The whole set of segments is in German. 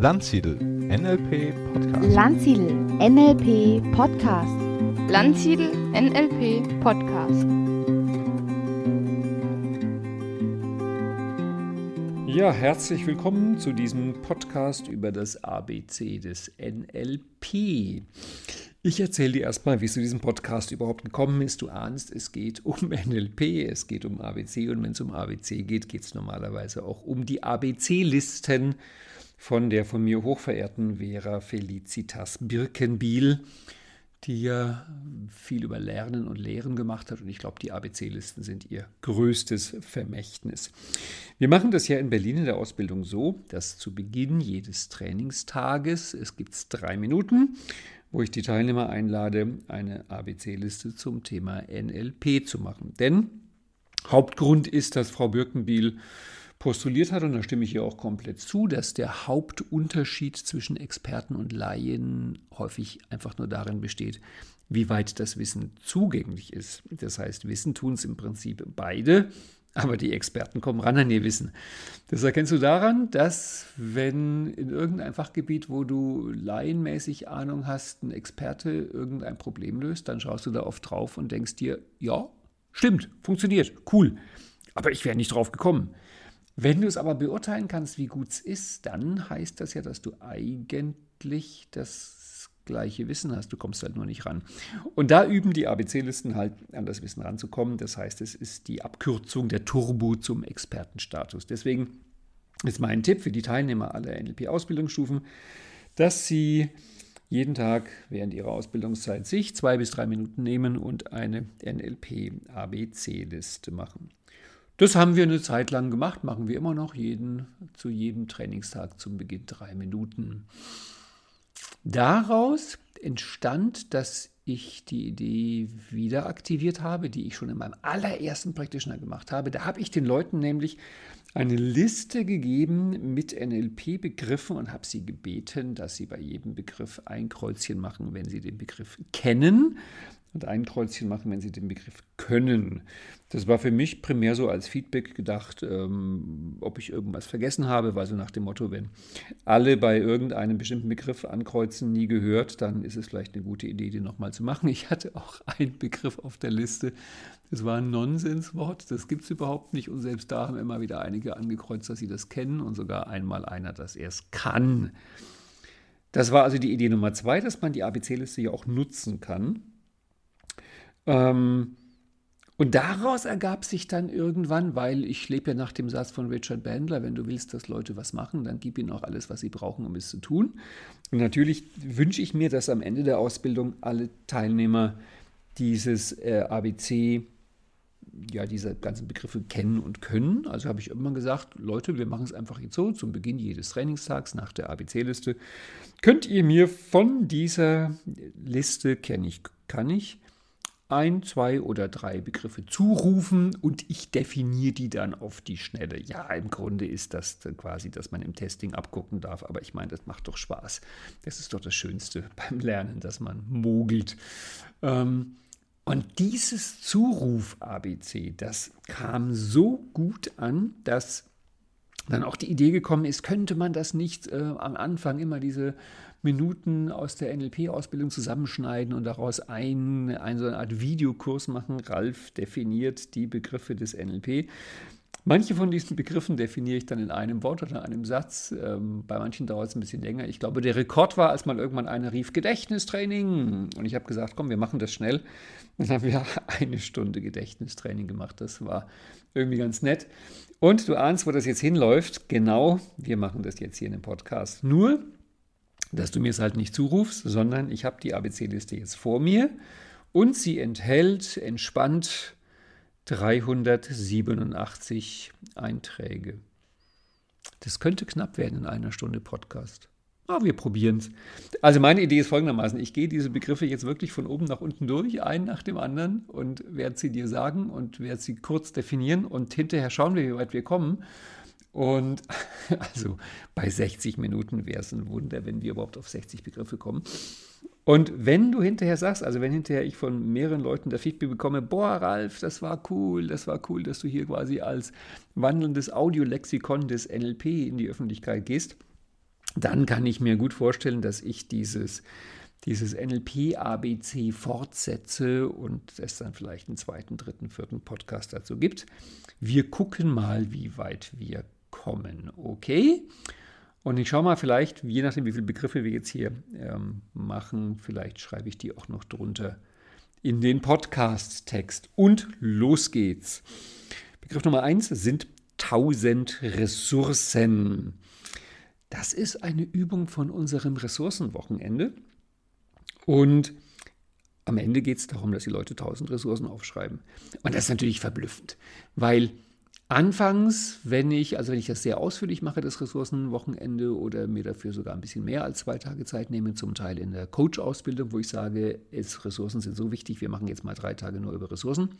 Landsiedel NLP Podcast. Landsiedel NLP Podcast. Landsiedel NLP Podcast. Ja, herzlich willkommen zu diesem Podcast über das ABC des NLP. Ich erzähle dir erstmal, wie es zu diesem Podcast überhaupt gekommen ist. Du ahnst, es geht um NLP, es geht um ABC und wenn es um ABC geht, geht es normalerweise auch um die ABC-Listen von der von mir hochverehrten Vera Felicitas Birkenbiel, die ja viel über Lernen und Lehren gemacht hat. Und ich glaube, die ABC-Listen sind ihr größtes Vermächtnis. Wir machen das ja in Berlin in der Ausbildung so, dass zu Beginn jedes Trainingstages, es gibt drei Minuten, wo ich die Teilnehmer einlade, eine ABC-Liste zum Thema NLP zu machen. Denn Hauptgrund ist, dass Frau Birkenbiel postuliert hat, und da stimme ich ihr auch komplett zu, dass der Hauptunterschied zwischen Experten und Laien häufig einfach nur darin besteht, wie weit das Wissen zugänglich ist. Das heißt, Wissen tun es im Prinzip beide, aber die Experten kommen ran an ihr Wissen. Das erkennst du daran, dass wenn in irgendeinem Fachgebiet, wo du laienmäßig Ahnung hast, ein Experte irgendein Problem löst, dann schaust du da oft drauf und denkst dir, ja, stimmt, funktioniert, cool. Aber ich wäre nicht drauf gekommen. Wenn du es aber beurteilen kannst, wie gut es ist, dann heißt das ja, dass du eigentlich das gleiche Wissen hast. Du kommst halt nur nicht ran. Und da üben die ABC-Listen halt an das Wissen ranzukommen. Das heißt, es ist die Abkürzung der Turbo zum Expertenstatus. Deswegen ist mein Tipp für die Teilnehmer aller NLP-Ausbildungsstufen, dass sie jeden Tag während ihrer Ausbildungszeit sich zwei bis drei Minuten nehmen und eine NLP-ABC-Liste machen. Das haben wir eine Zeit lang gemacht, machen wir immer noch jeden, zu jedem Trainingstag zum Beginn drei Minuten. Daraus entstand, dass ich die Idee wieder aktiviert habe, die ich schon in meinem allerersten Practitioner gemacht habe. Da habe ich den Leuten nämlich eine Liste gegeben mit NLP-Begriffen und habe sie gebeten, dass sie bei jedem Begriff ein Kreuzchen machen, wenn sie den Begriff kennen und ein Kreuzchen machen, wenn Sie den Begriff können. Das war für mich primär so als Feedback gedacht, ähm, ob ich irgendwas vergessen habe, weil so nach dem Motto, wenn alle bei irgendeinem bestimmten Begriff ankreuzen, nie gehört, dann ist es vielleicht eine gute Idee, den nochmal zu machen. Ich hatte auch einen Begriff auf der Liste, das war ein Nonsenswort, das gibt es überhaupt nicht und selbst da haben immer wieder einige angekreuzt, dass sie das kennen und sogar einmal einer, dass er es kann. Das war also die Idee Nummer zwei, dass man die ABC-Liste ja auch nutzen kann. Ähm, und daraus ergab sich dann irgendwann, weil ich lebe ja nach dem Satz von Richard Bandler, wenn du willst, dass Leute was machen, dann gib ihnen auch alles, was sie brauchen, um es zu tun. Und natürlich wünsche ich mir, dass am Ende der Ausbildung alle Teilnehmer dieses äh, ABC, ja, diese ganzen Begriffe kennen und können. Also habe ich immer gesagt, Leute, wir machen es einfach jetzt so, zum Beginn jedes Trainingstags nach der ABC-Liste. Könnt ihr mir von dieser Liste, kenne ich, kann ich, ein, zwei oder drei Begriffe zurufen und ich definiere die dann auf die Schnelle. Ja, im Grunde ist das quasi, dass man im Testing abgucken darf, aber ich meine, das macht doch Spaß. Das ist doch das Schönste beim Lernen, dass man mogelt. Ähm, und dieses Zuruf-ABC, das kam so gut an, dass dann auch die Idee gekommen ist, könnte man das nicht äh, am Anfang immer diese Minuten aus der NLP-Ausbildung zusammenschneiden und daraus ein, ein, so eine Art Videokurs machen. Ralf definiert die Begriffe des NLP. Manche von diesen Begriffen definiere ich dann in einem Wort oder einem Satz. Ähm, bei manchen dauert es ein bisschen länger. Ich glaube, der Rekord war, als mal irgendwann einer rief Gedächtnistraining. Und ich habe gesagt, komm, wir machen das schnell. Dann haben wir eine Stunde Gedächtnistraining gemacht. Das war irgendwie ganz nett. Und du ahnst, wo das jetzt hinläuft. Genau, wir machen das jetzt hier in dem Podcast. Nur, dass du mir es halt nicht zurufst, sondern ich habe die ABC-Liste jetzt vor mir und sie enthält entspannt 387 Einträge. Das könnte knapp werden in einer Stunde Podcast. Aber wir probieren es. Also meine Idee ist folgendermaßen. Ich gehe diese Begriffe jetzt wirklich von oben nach unten durch, einen nach dem anderen und werde sie dir sagen und werde sie kurz definieren und hinterher schauen wir, wie weit wir kommen. Und also bei 60 Minuten wäre es ein Wunder, wenn wir überhaupt auf 60 Begriffe kommen. Und wenn du hinterher sagst, also wenn hinterher ich von mehreren Leuten der Feedback bekomme, boah, Ralf, das war cool, das war cool, dass du hier quasi als wandelndes Audiolexikon des NLP in die Öffentlichkeit gehst, dann kann ich mir gut vorstellen, dass ich dieses, dieses NLP-ABC fortsetze und es dann vielleicht einen zweiten, dritten, vierten Podcast dazu gibt. Wir gucken mal, wie weit wir kommen. Okay? Und ich schaue mal vielleicht, je nachdem, wie viele Begriffe wir jetzt hier ähm, machen, vielleicht schreibe ich die auch noch drunter in den Podcast-Text. Und los geht's. Begriff Nummer eins sind 1000 Ressourcen. Das ist eine Übung von unserem Ressourcenwochenende. Und am Ende geht es darum, dass die Leute 1000 Ressourcen aufschreiben. Und das ist natürlich verblüffend, weil Anfangs, wenn ich, also wenn ich das sehr ausführlich mache, das Ressourcenwochenende oder mir dafür sogar ein bisschen mehr als zwei Tage Zeit nehme, zum Teil in der Coach-Ausbildung, wo ich sage, es, Ressourcen sind so wichtig, wir machen jetzt mal drei Tage nur über Ressourcen,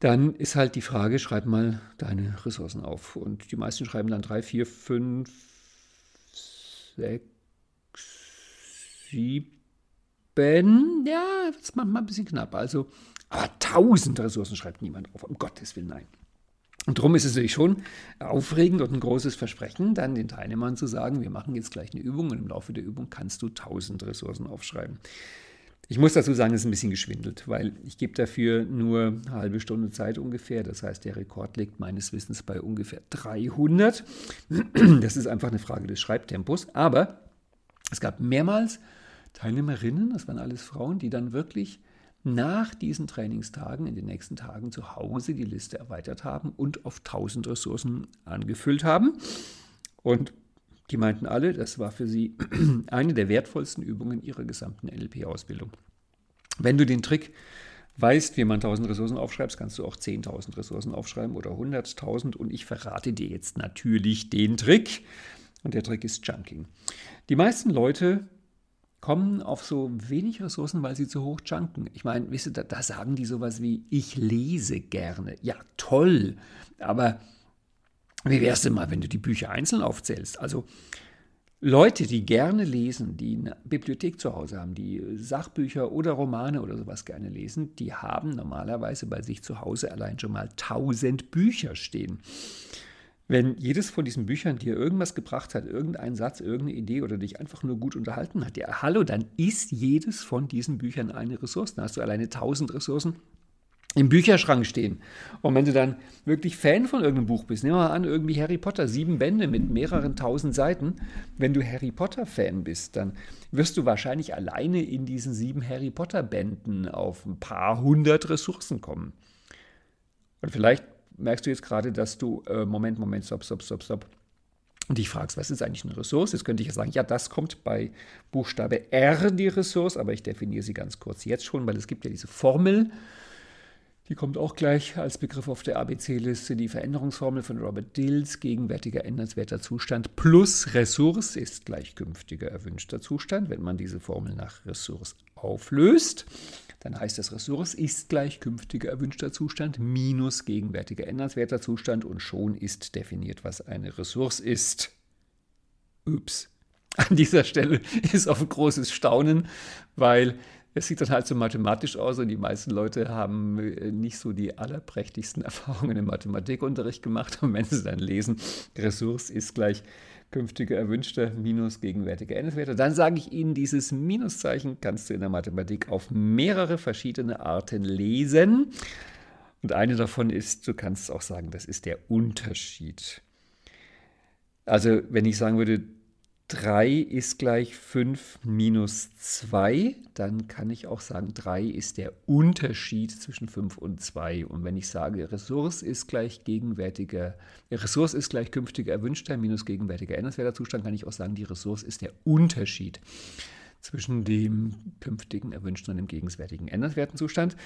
dann ist halt die Frage, schreib mal deine Ressourcen auf. Und die meisten schreiben dann drei, vier, fünf, sechs, sieben, ja, das ist manchmal ein bisschen knapp. Also, aber tausend Ressourcen schreibt niemand auf, um Gottes Willen, nein. Und darum ist es natürlich schon aufregend und ein großes Versprechen, dann den Teilnehmern zu sagen, wir machen jetzt gleich eine Übung und im Laufe der Übung kannst du 1000 Ressourcen aufschreiben. Ich muss dazu sagen, es ist ein bisschen geschwindelt, weil ich gebe dafür nur eine halbe Stunde Zeit ungefähr. Das heißt, der Rekord liegt meines Wissens bei ungefähr 300. Das ist einfach eine Frage des Schreibtempos. Aber es gab mehrmals Teilnehmerinnen, das waren alles Frauen, die dann wirklich nach diesen Trainingstagen in den nächsten Tagen zu Hause die Liste erweitert haben und auf 1000 Ressourcen angefüllt haben. Und die meinten alle, das war für sie eine der wertvollsten Übungen ihrer gesamten NLP-Ausbildung. Wenn du den Trick weißt, wie man 1000 Ressourcen aufschreibt, kannst du auch 10.000 Ressourcen aufschreiben oder 100.000. Und ich verrate dir jetzt natürlich den Trick. Und der Trick ist Chunking. Die meisten Leute kommen auf so wenig Ressourcen, weil sie zu hoch junken. Ich meine, wisst ihr, da, da sagen die sowas wie, ich lese gerne. Ja, toll. Aber wie wär's denn mal, wenn du die Bücher einzeln aufzählst? Also Leute, die gerne lesen, die eine Bibliothek zu Hause haben, die Sachbücher oder Romane oder sowas gerne lesen, die haben normalerweise bei sich zu Hause allein schon mal tausend Bücher stehen. Wenn jedes von diesen Büchern dir irgendwas gebracht hat, irgendein Satz, irgendeine Idee oder dich einfach nur gut unterhalten hat, ja, hallo, dann ist jedes von diesen Büchern eine Ressource. Dann hast du alleine tausend Ressourcen im Bücherschrank stehen. Und wenn du dann wirklich Fan von irgendeinem Buch bist, nehmen wir mal an, irgendwie Harry Potter, sieben Bände mit mehreren tausend Seiten. Wenn du Harry Potter-Fan bist, dann wirst du wahrscheinlich alleine in diesen sieben Harry Potter-Bänden auf ein paar hundert Ressourcen kommen. Und vielleicht merkst du jetzt gerade, dass du, äh, Moment, Moment, stopp, stopp, stopp, stopp, und dich fragst, was ist eigentlich eine Ressource? Jetzt könnte ich ja sagen, ja, das kommt bei Buchstabe R, die Ressource, aber ich definiere sie ganz kurz jetzt schon, weil es gibt ja diese Formel, die kommt auch gleich als Begriff auf der ABC-Liste, die Veränderungsformel von Robert Dills, gegenwärtiger ändernswerter Zustand plus Ressource ist gleich künftiger erwünschter Zustand. Wenn man diese Formel nach Ressource auflöst, dann heißt das Ressource ist gleich künftiger erwünschter Zustand minus gegenwärtiger ändernswerter Zustand und schon ist definiert, was eine Ressource ist. Ups. An dieser Stelle ist auf großes Staunen, weil es sieht dann halt so mathematisch aus und die meisten Leute haben äh, nicht so die allerprächtigsten Erfahrungen im Mathematikunterricht gemacht. Und wenn sie dann lesen, Ressource ist gleich künftige erwünschte minus gegenwärtige Endwerte, dann sage ich Ihnen, dieses Minuszeichen kannst du in der Mathematik auf mehrere verschiedene Arten lesen. Und eine davon ist, du kannst auch sagen, das ist der Unterschied. Also wenn ich sagen würde, 3 ist gleich 5 minus 2, dann kann ich auch sagen, 3 ist der Unterschied zwischen 5 und 2. Und wenn ich sage, Ressource ist gleich gegenwärtiger, Ressource ist gleich künftiger erwünschter minus gegenwärtiger ändernswerter Zustand, kann ich auch sagen, die Ressource ist der Unterschied zwischen dem künftigen erwünschten und dem gegenwärtigen ändernswerten Zustand.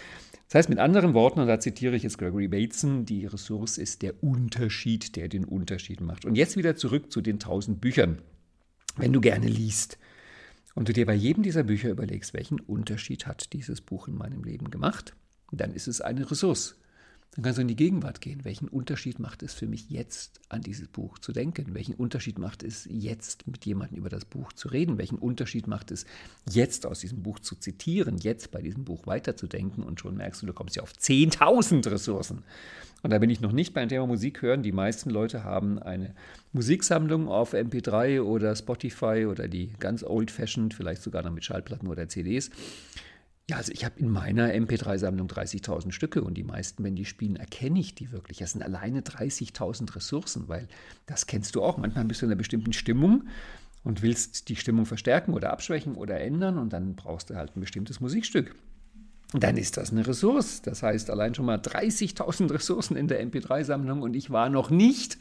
Das heißt mit anderen Worten, und da zitiere ich jetzt Gregory Bateson, die Ressource ist der Unterschied, der den Unterschied macht. Und jetzt wieder zurück zu den 1000 Büchern wenn du gerne liest und du dir bei jedem dieser Bücher überlegst, welchen Unterschied hat dieses Buch in meinem Leben gemacht, dann ist es eine Ressource. Dann kannst du in die Gegenwart gehen. Welchen Unterschied macht es für mich jetzt, an dieses Buch zu denken? Welchen Unterschied macht es jetzt, mit jemandem über das Buch zu reden? Welchen Unterschied macht es jetzt, aus diesem Buch zu zitieren, jetzt bei diesem Buch weiterzudenken? Und schon merkst du, du kommst ja auf 10.000 Ressourcen. Und da bin ich noch nicht beim Thema Musik hören. Die meisten Leute haben eine Musiksammlung auf MP3 oder Spotify oder die ganz old-fashioned, vielleicht sogar noch mit Schallplatten oder CDs. Ja, also ich habe in meiner MP3-Sammlung 30.000 Stücke und die meisten, wenn die spielen, erkenne ich die wirklich. Das sind alleine 30.000 Ressourcen, weil das kennst du auch. Manchmal bist du in einer bestimmten Stimmung und willst die Stimmung verstärken oder abschwächen oder ändern und dann brauchst du halt ein bestimmtes Musikstück dann ist das eine Ressource. Das heißt, allein schon mal 30.000 Ressourcen in der MP3-Sammlung und ich war noch nicht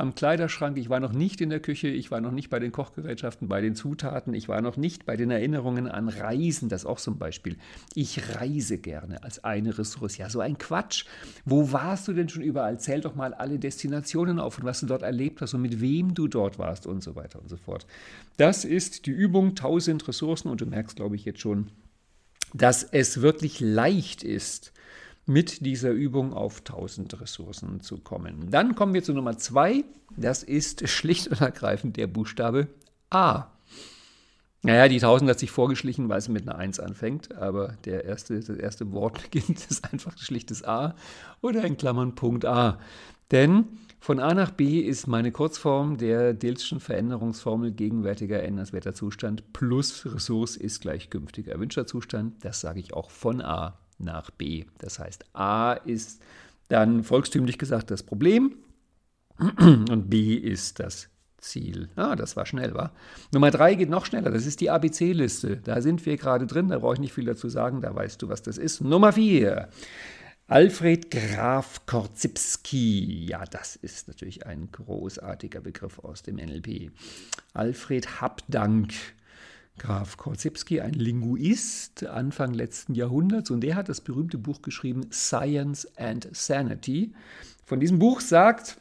am Kleiderschrank, ich war noch nicht in der Küche, ich war noch nicht bei den Kochgerätschaften, bei den Zutaten, ich war noch nicht bei den Erinnerungen an Reisen, das ist auch zum Beispiel. Ich reise gerne als eine Ressource. Ja, so ein Quatsch. Wo warst du denn schon überall? Zähl doch mal alle Destinationen auf und was du dort erlebt hast und mit wem du dort warst und so weiter und so fort. Das ist die Übung 1000 Ressourcen und du merkst, glaube ich, jetzt schon, dass es wirklich leicht ist, mit dieser Übung auf 1000 Ressourcen zu kommen. Dann kommen wir zu Nummer zwei. Das ist schlicht und ergreifend der Buchstabe A. Naja, die 1000 hat sich vorgeschlichen, weil es mit einer 1 anfängt, aber der erste, das erste Wort beginnt, ist einfach schlichtes A oder in Klammern Punkt A. Denn von A nach B ist meine Kurzform der Dilschen Veränderungsformel gegenwärtiger ändernswerter Zustand plus Ressource ist gleich künftiger erwünschter Zustand. Das sage ich auch von A nach B. Das heißt, A ist dann volkstümlich gesagt das Problem und B ist das Ziel. Ah, das war schnell, war. Nummer drei geht noch schneller. Das ist die ABC-Liste. Da sind wir gerade drin. Da brauche ich nicht viel dazu sagen. Da weißt du, was das ist. Nummer vier. Alfred Graf Korzybski, ja, das ist natürlich ein großartiger Begriff aus dem NLP. Alfred Habdank Graf Korzybski, ein Linguist Anfang letzten Jahrhunderts, und der hat das berühmte Buch geschrieben Science and Sanity. Von diesem Buch sagt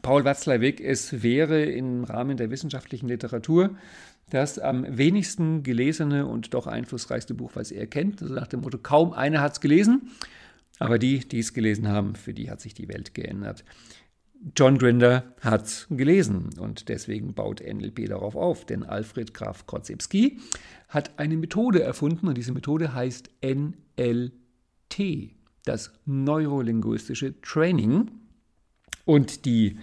Paul Watzlawick, es wäre im Rahmen der wissenschaftlichen Literatur das am wenigsten gelesene und doch einflussreichste Buch, was er kennt. Also nach dem Motto, kaum einer hat es gelesen. Aber die, die es gelesen haben, für die hat sich die Welt geändert. John Grinder hat es gelesen und deswegen baut NLP darauf auf, denn Alfred Graf Korzybski hat eine Methode erfunden und diese Methode heißt NLT, das neurolinguistische Training. Und die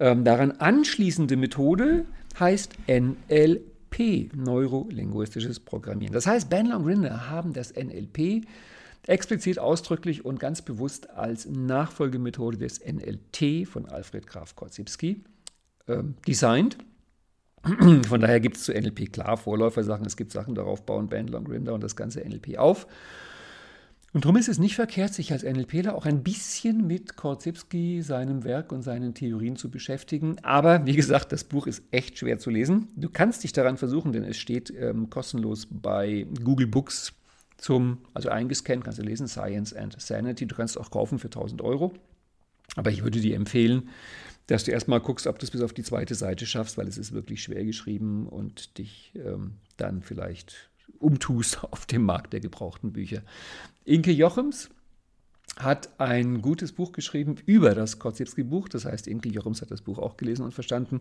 ähm, daran anschließende Methode heißt NLP, neurolinguistisches Programmieren. Das heißt, Bandler und Grinder haben das NLP explizit ausdrücklich und ganz bewusst als Nachfolgemethode des NLT von Alfred Graf Korzybski äh, designt. Von daher gibt es zu NLP klar Vorläufersachen, es gibt Sachen, darauf bauen Bandler und Grinder und das ganze NLP auf. Und darum ist es nicht verkehrt, sich als NLPler auch ein bisschen mit Korzybski, seinem Werk und seinen Theorien zu beschäftigen. Aber wie gesagt, das Buch ist echt schwer zu lesen. Du kannst dich daran versuchen, denn es steht ähm, kostenlos bei Google Books zum, also eingescannt, kannst du lesen, Science and Sanity. Du kannst es auch kaufen für 1000 Euro. Aber ich würde dir empfehlen, dass du erstmal guckst, ob du es bis auf die zweite Seite schaffst, weil es ist wirklich schwer geschrieben und dich ähm, dann vielleicht umtust auf dem Markt der gebrauchten Bücher. Inke Jochems hat ein gutes Buch geschrieben über das Korzybski-Buch. Das heißt, Inke Jochems hat das Buch auch gelesen und verstanden.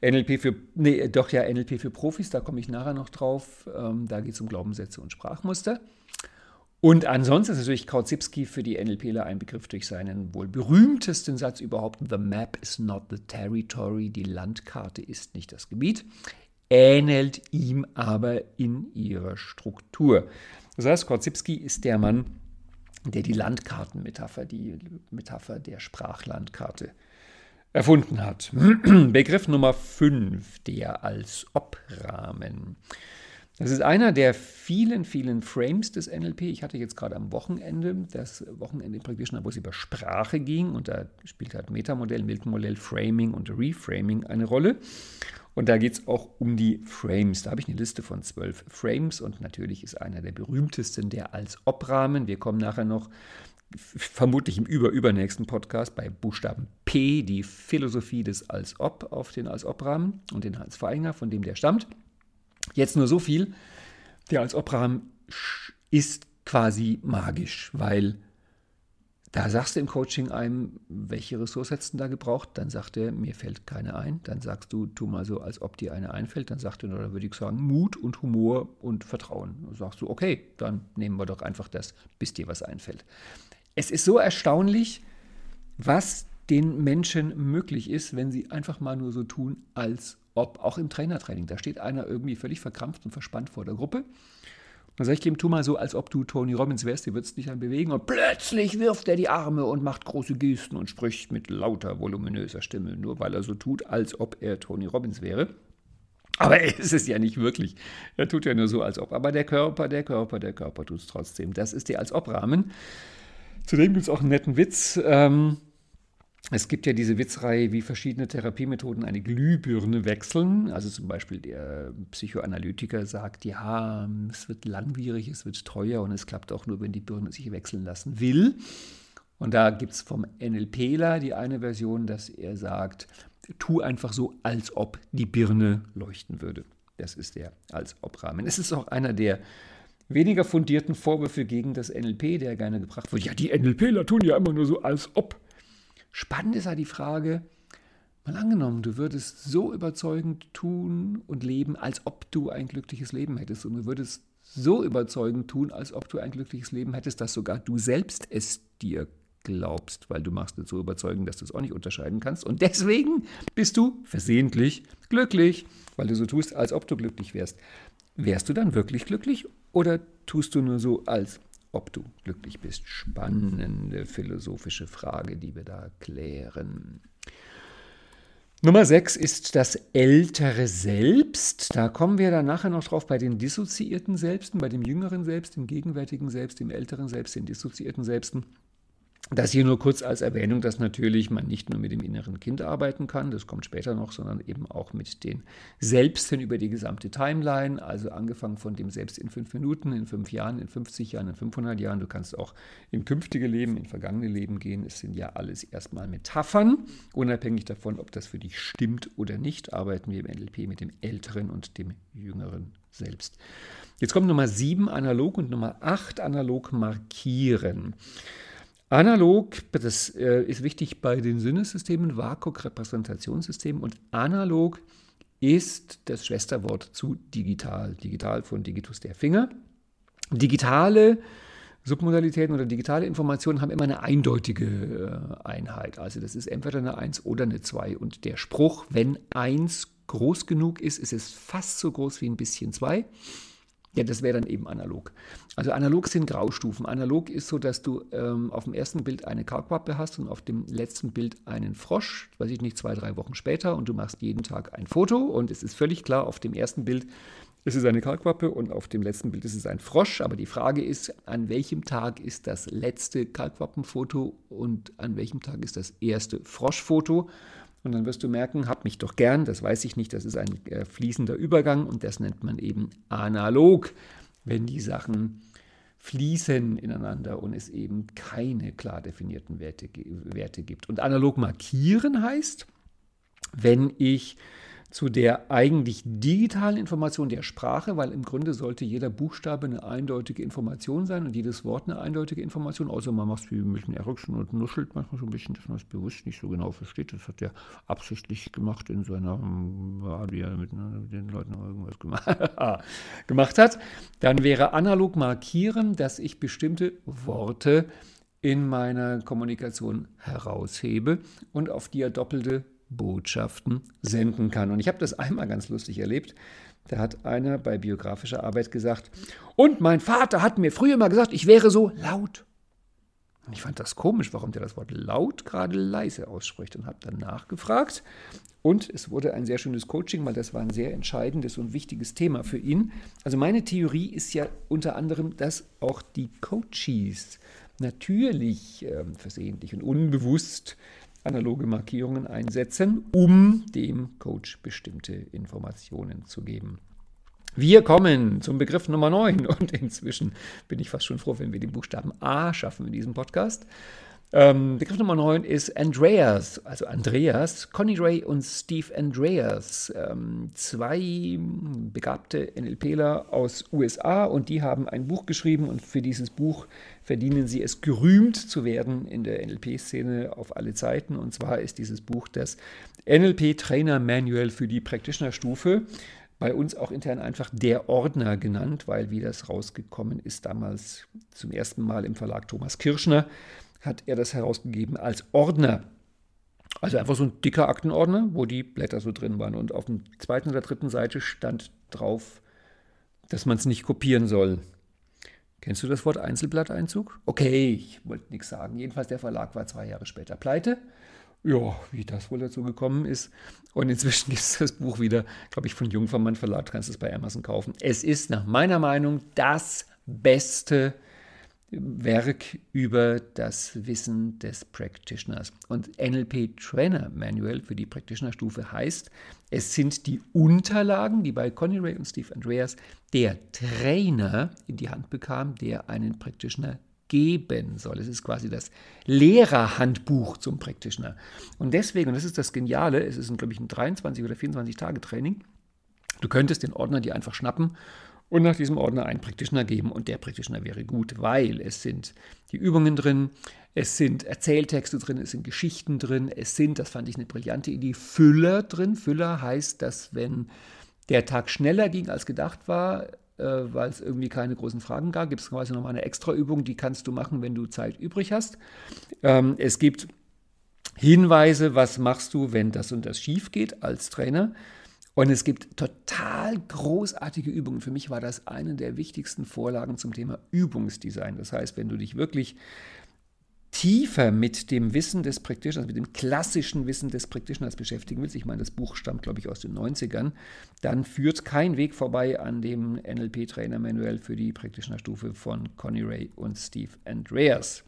NLP für, nee, doch ja, NLP für Profis, da komme ich nachher noch drauf. Ähm, da geht es um Glaubenssätze und Sprachmuster. Und ansonsten ist natürlich Kautsipski für die NLPler ein Begriff durch seinen wohl berühmtesten Satz überhaupt: The map is not the territory, die Landkarte ist nicht das Gebiet, ähnelt ihm aber in ihrer Struktur. Das heißt, Kautsipski ist der Mann, der die Landkartenmetapher, die Metapher der Sprachlandkarte erfunden hat. Begriff Nummer 5, der als Ob-Rahmen. Das ist einer der vielen, vielen Frames des NLP. Ich hatte jetzt gerade am Wochenende das Wochenende Practitioner, wo es über Sprache ging und da spielt halt Metamodell, Milton-Modell, Framing und Reframing eine Rolle. Und da geht es auch um die Frames. Da habe ich eine Liste von zwölf Frames und natürlich ist einer der berühmtesten der als Ob-Rahmen. Wir kommen nachher noch vermutlich im über-übernächsten Podcast bei Buchstaben P, die Philosophie des Als-Ob auf den Als-Ob-Rahmen und den Hans-Feinger, von dem der stammt. Jetzt nur so viel, der Als-Ob-Rahmen ist quasi magisch, weil Da sagst du im Coaching einem, welche Ressource hättest du da gebraucht? Dann sagt er, mir fällt keine ein. Dann sagst du, tu mal so, als ob dir eine einfällt. Dann sagt er, oder würde ich sagen, Mut und Humor und Vertrauen. Dann sagst du, okay, dann nehmen wir doch einfach das, bis dir was einfällt. Es ist so erstaunlich, was den Menschen möglich ist, wenn sie einfach mal nur so tun, als ob, auch im Trainertraining. Da steht einer irgendwie völlig verkrampft und verspannt vor der Gruppe dann sage ich ihm, tu mal so, als ob du Tony Robbins wärst, du würdest dich dann bewegen und plötzlich wirft er die Arme und macht große Gesten und spricht mit lauter, voluminöser Stimme, nur weil er so tut, als ob er Tony Robbins wäre. Aber er ist es ja nicht wirklich. Er tut ja nur so, als ob. Aber der Körper, der Körper, der Körper tut es trotzdem. Das ist der als ob-Rahmen. Zudem gibt es auch einen netten Witz. Ähm, es gibt ja diese Witzreihe, wie verschiedene Therapiemethoden eine Glühbirne wechseln. Also zum Beispiel der Psychoanalytiker sagt, ja, es wird langwierig, es wird teuer und es klappt auch nur, wenn die Birne sich wechseln lassen will. Und da gibt es vom NLPler die eine Version, dass er sagt, tu einfach so, als ob die Birne leuchten würde. Das ist der als ob Rahmen. Es ist auch einer der weniger fundierten Vorwürfe gegen das NLP, der gerne gebracht wird. Ja, die NLPler tun ja immer nur so, als ob. Spannend ist ja die Frage, mal angenommen, du würdest so überzeugend tun und leben, als ob du ein glückliches Leben hättest. Und du würdest so überzeugend tun, als ob du ein glückliches Leben hättest, dass sogar du selbst es dir glaubst, weil du machst es so überzeugend, dass du es auch nicht unterscheiden kannst. Und deswegen bist du versehentlich glücklich, weil du so tust, als ob du glücklich wärst. Wärst du dann wirklich glücklich oder tust du nur so, als ob du glücklich bist. Spannende philosophische Frage, die wir da klären. Nummer 6 ist das ältere Selbst. Da kommen wir dann nachher noch drauf bei den dissoziierten Selbsten, bei dem jüngeren Selbst, dem gegenwärtigen Selbst, dem älteren Selbst, den dissoziierten Selbsten. Das hier nur kurz als Erwähnung, dass natürlich man nicht nur mit dem inneren Kind arbeiten kann, das kommt später noch, sondern eben auch mit den Selbsten über die gesamte Timeline, also angefangen von dem Selbst in fünf Minuten, in fünf Jahren, in 50 Jahren, in 500 Jahren. Du kannst auch in künftige Leben, in vergangene Leben gehen. Es sind ja alles erstmal Metaphern, unabhängig davon, ob das für dich stimmt oder nicht, arbeiten wir im NLP mit dem älteren und dem jüngeren Selbst. Jetzt kommt Nummer sieben analog und Nummer acht analog markieren. Analog, das äh, ist wichtig bei den Sinnesystemen, VAKOK-Repräsentationssystemen und analog ist das Schwesterwort zu digital. Digital von Digitus der Finger. Digitale Submodalitäten oder digitale Informationen haben immer eine eindeutige äh, Einheit. Also das ist entweder eine 1 oder eine 2. Und der Spruch, wenn 1 groß genug ist, ist es fast so groß wie ein bisschen 2. Ja, das wäre dann eben analog. Also analog sind Graustufen. Analog ist so, dass du ähm, auf dem ersten Bild eine Kalkwappe hast und auf dem letzten Bild einen Frosch, weiß ich nicht, zwei, drei Wochen später und du machst jeden Tag ein Foto und es ist völlig klar, auf dem ersten Bild ist es eine Kalkwappe und auf dem letzten Bild ist es ein Frosch. Aber die Frage ist, an welchem Tag ist das letzte Kalkwappenfoto und an welchem Tag ist das erste Froschfoto? Und dann wirst du merken, hab mich doch gern, das weiß ich nicht, das ist ein äh, fließender Übergang und das nennt man eben analog, wenn die Sachen fließen ineinander und es eben keine klar definierten Werte, Werte gibt. Und analog markieren heißt, wenn ich zu der eigentlich digitalen Information der Sprache, weil im Grunde sollte jeder Buchstabe eine eindeutige Information sein und jedes Wort eine eindeutige Information, außer man macht es wie ein bisschen Erikson und nuschelt manchmal so ein bisschen, dass man es bewusst nicht so genau versteht. Das hat er absichtlich gemacht in seiner, wie er mit, ne, mit den Leuten irgendwas gemacht, gemacht hat. Dann wäre analog markieren, dass ich bestimmte Worte in meiner Kommunikation heraushebe und auf die er doppelte Botschaften senden kann. Und ich habe das einmal ganz lustig erlebt. Da hat einer bei biografischer Arbeit gesagt, und mein Vater hat mir früher mal gesagt, ich wäre so laut. Und ich fand das komisch, warum der das Wort laut gerade leise ausspricht und habe dann nachgefragt. Und es wurde ein sehr schönes Coaching, weil das war ein sehr entscheidendes und wichtiges Thema für ihn. Also meine Theorie ist ja unter anderem, dass auch die Coaches natürlich äh, versehentlich und unbewusst analoge Markierungen einsetzen, um dem Coach bestimmte Informationen zu geben. Wir kommen zum Begriff Nummer 9 und inzwischen bin ich fast schon froh, wenn wir den Buchstaben A schaffen in diesem Podcast. Ähm, Begriff Nummer 9 ist Andreas, also Andreas, Conny Ray und Steve Andreas, ähm, zwei begabte NLPler aus USA und die haben ein Buch geschrieben und für dieses Buch verdienen sie es gerühmt zu werden in der NLP-Szene auf alle Zeiten. Und zwar ist dieses Buch das NLP Trainer Manual für die Practitioner-Stufe bei uns auch intern einfach der Ordner genannt, weil wie das rausgekommen ist damals zum ersten Mal im Verlag Thomas Kirschner, hat er das herausgegeben als Ordner. Also einfach so ein dicker Aktenordner, wo die Blätter so drin waren. Und auf der zweiten oder dritten Seite stand drauf, dass man es nicht kopieren soll. Kennst du das Wort Einzelblatteinzug? Okay, ich wollte nichts sagen. Jedenfalls der Verlag war zwei Jahre später pleite. Ja, wie das wohl dazu gekommen ist. Und inzwischen gibt es das Buch wieder, glaube ich, von Jungfermann Verlag, kannst du es bei Amazon kaufen. Es ist nach meiner Meinung das beste Werk über das Wissen des Practitioners. Und NLP Trainer Manual für die Practitioner-Stufe heißt, es sind die Unterlagen, die bei Conny Ray und Steve Andreas der Trainer in die Hand bekam, der einen Practitioner geben soll. Es ist quasi das Lehrerhandbuch zum Practitioner. Und deswegen, und das ist das Geniale, es ist, glaube ich, ein 23 oder 24 Tage Training. Du könntest den Ordner dir einfach schnappen und nach diesem Ordner einen Practitioner geben und der Practitioner wäre gut, weil es sind die Übungen drin, es sind Erzähltexte drin, es sind Geschichten drin, es sind, das fand ich eine brillante Idee, Füller drin. Füller heißt, dass wenn der Tag schneller ging als gedacht war, äh, weil es irgendwie keine großen Fragen gab, gibt es quasi nochmal eine extra Übung, die kannst du machen, wenn du Zeit übrig hast. Ähm, es gibt Hinweise, was machst du, wenn das und das schief geht als Trainer. Und es gibt total großartige Übungen. Für mich war das eine der wichtigsten Vorlagen zum Thema Übungsdesign. Das heißt, wenn du dich wirklich tiefer mit dem Wissen des Practitioners, mit dem klassischen Wissen des Practitioners beschäftigen willst, ich meine, das Buch stammt, glaube ich, aus den 90ern, dann führt kein Weg vorbei an dem NLP-Trainer-Manual für die Practitioner-Stufe von Conny Ray und Steve Andreas.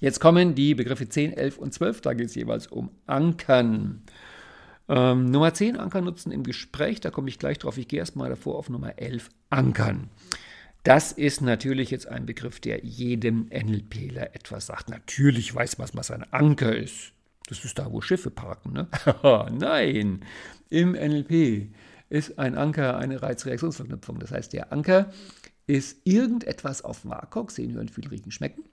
Jetzt kommen die Begriffe 10, 11 und 12, da geht es jeweils um Ankern. Ähm, Nummer 10, Anker nutzen im Gespräch, da komme ich gleich drauf. Ich gehe erstmal davor auf Nummer 11, Ankern. Das ist natürlich jetzt ein Begriff, der jedem NLPler etwas sagt. Natürlich weiß man, was ein Anker ist. Das ist da, wo Schiffe parken. Ne? Nein, im NLP ist ein Anker eine Reizreaktionsverknüpfung. Das heißt, der Anker ist irgendetwas auf Markok, sehen, hören, fühlen, riechen, schmecken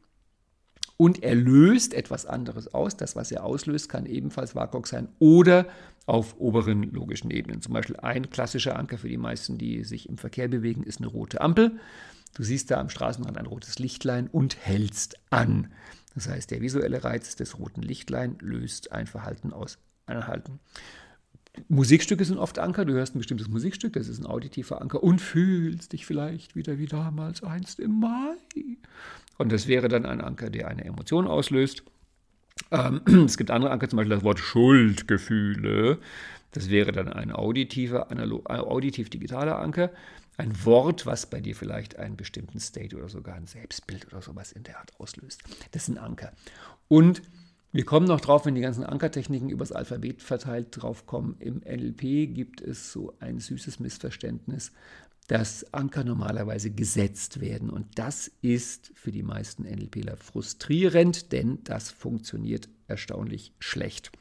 und er löst etwas anderes aus. Das, was er auslöst, kann ebenfalls WAKOK sein oder auf oberen logischen Ebenen. Zum Beispiel ein klassischer Anker für die meisten, die sich im Verkehr bewegen, ist eine rote Ampel. Du siehst da am Straßenrand ein rotes Lichtlein und hältst an. Das heißt, der visuelle Reiz des roten Lichtlein löst ein Verhalten aus Anhalten. Musikstücke sind oft Anker. Du hörst ein bestimmtes Musikstück, das ist ein auditiver Anker und fühlst dich vielleicht wieder wie damals einst im Mai. Und das wäre dann ein Anker, der eine Emotion auslöst. Ähm, es gibt andere Anker, zum Beispiel das Wort Schuldgefühle. Das wäre dann ein auditiver, auditiv-digitaler Anker. Ein Wort, was bei dir vielleicht einen bestimmten State oder sogar ein Selbstbild oder sowas in der Art auslöst. Das ist ein Anker. Und wir kommen noch drauf, wenn die ganzen Ankertechniken übers Alphabet verteilt drauf kommen. Im NLP gibt es so ein süßes Missverständnis, dass Anker normalerweise gesetzt werden. Und das ist für die meisten NLPler frustrierend, denn das funktioniert erstaunlich schlecht.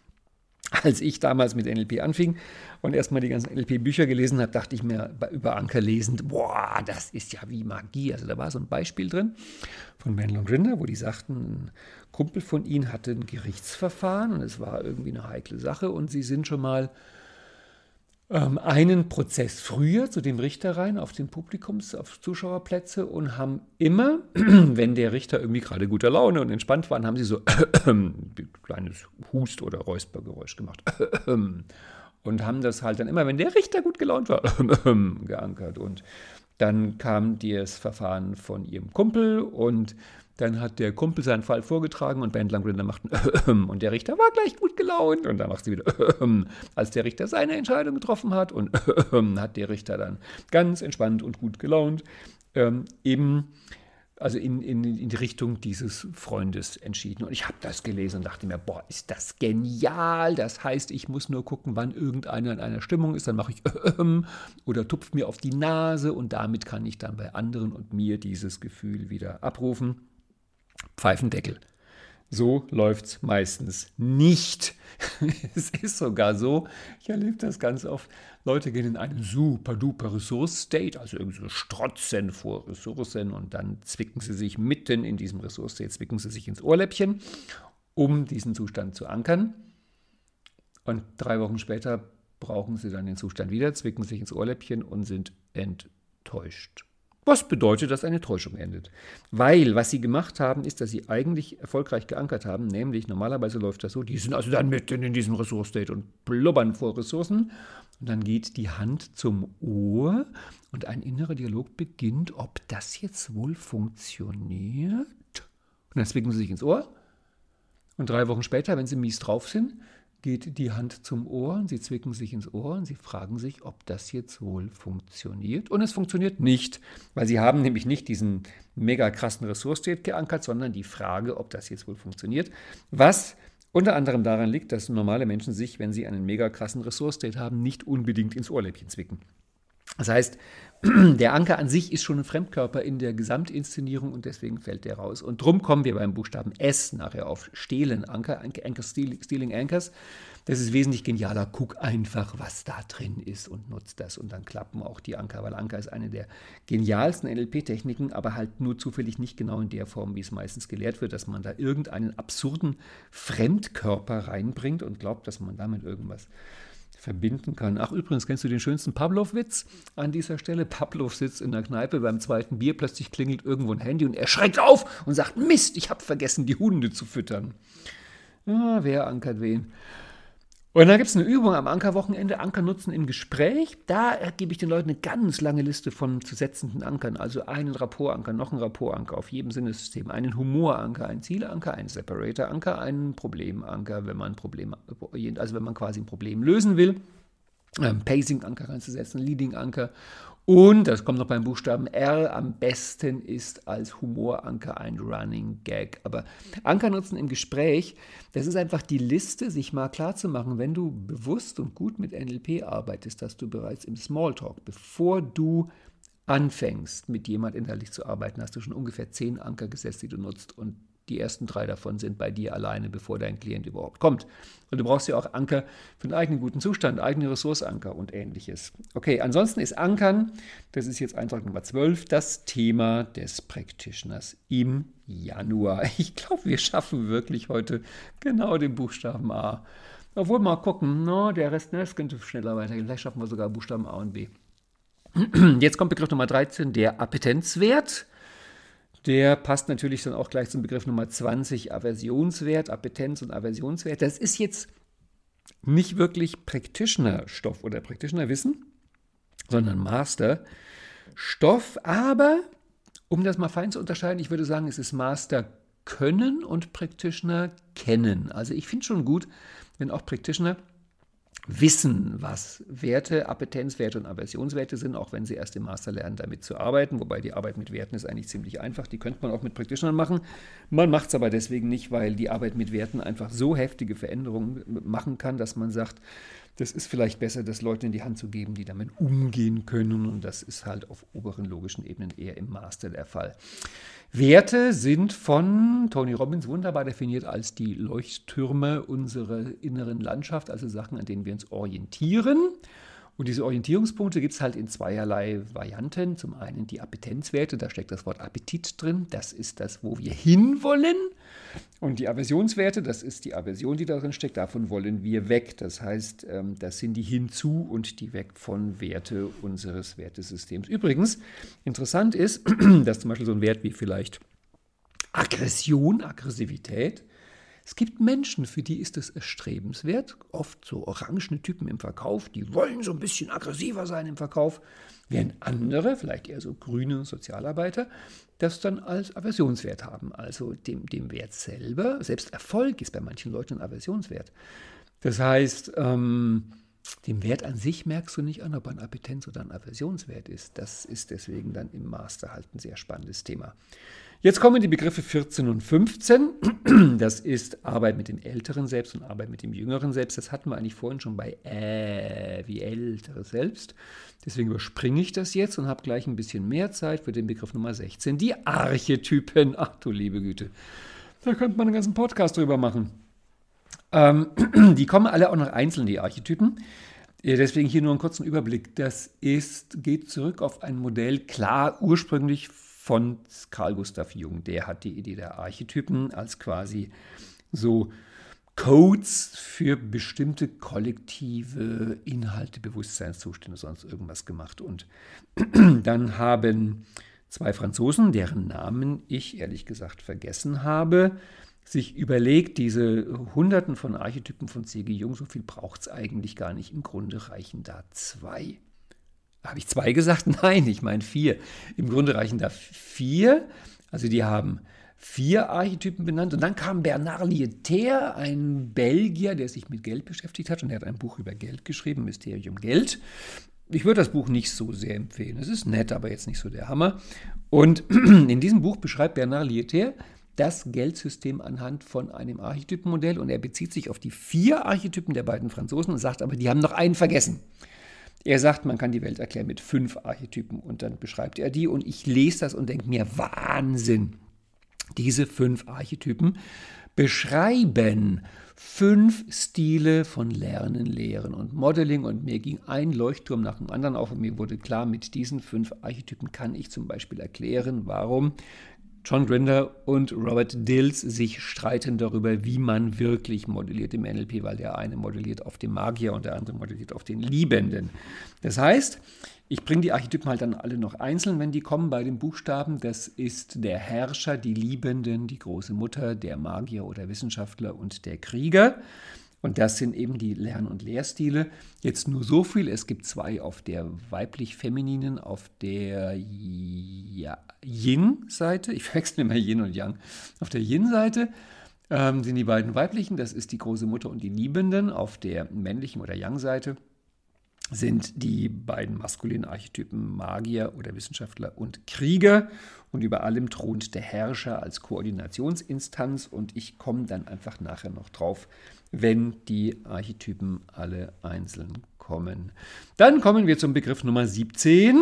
Als ich damals mit NLP anfing und erstmal die ganzen NLP-Bücher gelesen habe, dachte ich mir über Anker lesend, boah, das ist ja wie Magie. Also da war so ein Beispiel drin von Manlon Grinder, wo die sagten, ein Kumpel von ihnen hatte ein Gerichtsverfahren und es war irgendwie eine heikle Sache und sie sind schon mal ähm, einen Prozess früher zu dem Richter rein auf den Publikums, auf Zuschauerplätze und haben immer, wenn der Richter irgendwie gerade guter Laune und entspannt war, haben sie so ein kleines Hust- oder Räuspergeräusch gemacht. und haben das halt dann immer, wenn der Richter gut gelaunt war, geankert. Und dann kam das Verfahren von ihrem Kumpel und dann hat der Kumpel seinen Fall vorgetragen und Band Langrinder macht ein und der Richter war gleich gut gelaunt und dann macht sie wieder als der Richter seine Entscheidung getroffen hat und hat der Richter dann ganz entspannt und gut gelaunt ähm, eben also in, in, in die Richtung dieses Freundes entschieden. Und ich habe das gelesen und dachte mir, boah, ist das genial. Das heißt, ich muss nur gucken, wann irgendeiner in einer Stimmung ist, dann mache ich oder tupft mir auf die Nase und damit kann ich dann bei anderen und mir dieses Gefühl wieder abrufen. Pfeifendeckel. So läuft es meistens nicht. es ist sogar so, ich erlebe das ganz oft, Leute gehen in einen super duper Ressource-State, also irgendwie so strotzen vor Ressourcen und dann zwicken sie sich mitten in diesem Ressource-State, zwicken sie sich ins Ohrläppchen, um diesen Zustand zu ankern. Und drei Wochen später brauchen sie dann den Zustand wieder, zwicken sich ins Ohrläppchen und sind enttäuscht. Was bedeutet, dass eine Täuschung endet. Weil, was sie gemacht haben, ist, dass sie eigentlich erfolgreich geankert haben, nämlich normalerweise läuft das so, die sind also dann mitten in diesem Resource-State und blubbern vor Ressourcen. Und dann geht die Hand zum Ohr und ein innerer Dialog beginnt, ob das jetzt wohl funktioniert. Und dann zwicken sie sich ins Ohr. Und drei Wochen später, wenn sie mies drauf sind, geht die Hand zum Ohr und sie zwicken sich ins Ohr und sie fragen sich, ob das jetzt wohl funktioniert. Und es funktioniert nicht, weil sie haben nämlich nicht diesen mega krassen Ressource-State geankert, sondern die Frage, ob das jetzt wohl funktioniert. Was unter anderem daran liegt, dass normale Menschen sich, wenn sie einen mega krassen Ressource-State haben, nicht unbedingt ins Ohrläppchen zwicken. Das heißt, der Anker an sich ist schon ein Fremdkörper in der Gesamtinszenierung und deswegen fällt der raus. Und drum kommen wir beim Buchstaben S nachher auf Stehlen Anker, Anker Stealing Anchors. Das ist wesentlich genialer. Guck einfach, was da drin ist und nutzt das. Und dann klappen auch die Anker, weil Anker ist eine der genialsten NLP-Techniken, aber halt nur zufällig nicht genau in der Form, wie es meistens gelehrt wird, dass man da irgendeinen absurden Fremdkörper reinbringt und glaubt, dass man damit irgendwas verbinden kann. Ach, übrigens, kennst du den schönsten Pavlov-Witz an dieser Stelle? Pavlov sitzt in der Kneipe beim zweiten Bier, plötzlich klingelt irgendwo ein Handy und er schreckt auf und sagt, Mist, ich habe vergessen, die Hunde zu füttern. Ah, wer ankert wen? Und dann gibt es eine Übung am Ankerwochenende, Anker nutzen im Gespräch. Da gebe ich den Leuten eine ganz lange Liste von zu setzenden Ankern. Also einen Rapportanker, noch einen Rapportanker auf jedem Sinnesystem, einen Humoranker, einen Zielanker, einen Separator-Anker, einen Problemanker, wenn man Problem, also wenn man quasi ein Problem lösen will. Ähm, Pacing-Anker reinzusetzen, Leading-Anker und, das kommt noch beim Buchstaben R, am besten ist als Humoranker ein Running Gag. Aber Anker nutzen im Gespräch, das ist einfach die Liste, sich mal klar zu machen, wenn du bewusst und gut mit NLP arbeitest, dass du bereits im Smalltalk, bevor du anfängst, mit jemand inhaltlich zu arbeiten, hast du schon ungefähr zehn Anker gesetzt, die du nutzt. Und die ersten drei davon sind bei dir alleine, bevor dein Klient überhaupt kommt. Und du brauchst ja auch Anker für einen eigenen guten Zustand, eigene Ressourceanker und ähnliches. Okay, ansonsten ist Ankern, das ist jetzt Eintrag Nummer 12, das Thema des Practitioners im Januar. Ich glaube, wir schaffen wirklich heute genau den Buchstaben A. Obwohl, mal gucken, no, der Rest, ne, das könnte schneller weitergehen. Vielleicht schaffen wir sogar Buchstaben A und B. Jetzt kommt Begriff Nummer 13, der Appetenzwert. Der passt natürlich dann auch gleich zum Begriff Nummer 20, Aversionswert, Appetenz und Aversionswert. Das ist jetzt nicht wirklich Practitioner-Stoff oder Practitioner-Wissen, sondern Master-Stoff. Aber um das mal fein zu unterscheiden, ich würde sagen, es ist Master-Können und Practitioner-Kennen. Also ich finde schon gut, wenn auch Practitioner wissen, was Werte, Appetenzwerte und Aversionswerte sind, auch wenn sie erst im Master lernen, damit zu arbeiten. Wobei die Arbeit mit Werten ist eigentlich ziemlich einfach. Die könnte man auch mit Practitionern machen. Man macht es aber deswegen nicht, weil die Arbeit mit Werten einfach so heftige Veränderungen machen kann, dass man sagt, das ist vielleicht besser, das Leuten in die Hand zu geben, die damit umgehen können. Und das ist halt auf oberen logischen Ebenen eher im Master der Fall. Werte sind von Tony Robbins wunderbar definiert als die Leuchttürme unserer inneren Landschaft, also Sachen, an denen wir uns orientieren. Und diese Orientierungspunkte gibt es halt in zweierlei Varianten. Zum einen die Appetenzwerte, da steckt das Wort Appetit drin. Das ist das, wo wir hinwollen. Und die Aversionswerte, das ist die Aversion, die darin steckt. Davon wollen wir weg. Das heißt, ähm, das sind die hinzu und die weg von Werte unseres Wertesystems. Übrigens, interessant ist, dass zum Beispiel so ein Wert wie vielleicht Aggression, Aggressivität, es gibt Menschen, für die ist es erstrebenswert, oft so orangene Typen im Verkauf, die wollen so ein bisschen aggressiver sein im Verkauf, während andere, vielleicht eher so grüne Sozialarbeiter, das dann als Aversionswert haben. Also dem, dem Wert selber, selbst Erfolg ist bei manchen Leuten ein Aversionswert. Das heißt, ähm, dem Wert an sich merkst du nicht an, ob ein Appetenz oder ein Aversionswert ist. Das ist deswegen dann im Master halt ein sehr spannendes Thema. Jetzt kommen die Begriffe 14 und 15. Das ist Arbeit mit dem älteren Selbst und Arbeit mit dem jüngeren Selbst. Das hatten wir eigentlich vorhin schon bei äh, wie ältere Selbst. Deswegen überspringe ich das jetzt und habe gleich ein bisschen mehr Zeit für den Begriff Nummer 16, die Archetypen. Ach du liebe Güte. Da könnte man einen ganzen Podcast drüber machen. Ähm, die kommen alle auch noch einzeln, die Archetypen. Deswegen hier nur einen kurzen Überblick. Das ist, geht zurück auf ein Modell, klar ursprünglich von Carl Gustav Jung. Der hat die Idee der Archetypen als quasi so Codes für bestimmte kollektive Inhalte, Bewusstseinszustände, sonst irgendwas gemacht. Und dann haben zwei Franzosen, deren Namen ich ehrlich gesagt vergessen habe, sich überlegt, diese Hunderten von Archetypen von C.G. Jung, so viel braucht es eigentlich gar nicht. Im Grunde reichen da zwei. Habe ich zwei gesagt? Nein, ich meine vier. Im Grunde reichen da vier. Also die haben vier Archetypen benannt. Und dann kam Bernard Lietaer, ein Belgier, der sich mit Geld beschäftigt hat und er hat ein Buch über Geld geschrieben, Mysterium Geld. Ich würde das Buch nicht so sehr empfehlen. Es ist nett, aber jetzt nicht so der Hammer. Und in diesem Buch beschreibt Bernard Lietaer das Geldsystem anhand von einem Archetypenmodell und er bezieht sich auf die vier Archetypen der beiden Franzosen und sagt aber, die haben noch einen vergessen. Er sagt, man kann die Welt erklären mit fünf Archetypen und dann beschreibt er die und ich lese das und denke mir, Wahnsinn. Diese fünf Archetypen beschreiben fünf Stile von Lernen, Lehren und Modeling und mir ging ein Leuchtturm nach dem anderen auf und mir wurde klar, mit diesen fünf Archetypen kann ich zum Beispiel erklären, warum John Grinder und Robert Dills sich streiten darüber, wie man wirklich modelliert im NLP, weil der eine modelliert auf den Magier und der andere modelliert auf den Liebenden. Das heißt, ich bringe die Archetypen halt dann alle noch einzeln, wenn die kommen bei den Buchstaben. Das ist der Herrscher, die Liebenden, die große Mutter, der Magier oder Wissenschaftler und der Krieger. Und das sind eben die Lern- und Lehrstile. Jetzt nur so viel, es gibt zwei auf der weiblich-femininen, auf der ja, Yin-Seite, ich verwechsel immer Yin und Yang, auf der Yin-Seite ähm, sind die beiden weiblichen, das ist die große Mutter und die Liebenden, auf der männlichen oder Yang-Seite sind die beiden maskulinen Archetypen Magier oder Wissenschaftler und Krieger. Und über allem thront der Herrscher als Koordinationsinstanz. Und ich komme dann einfach nachher noch drauf, wenn die Archetypen alle einzeln kommen. Dann kommen wir zum Begriff Nummer 17.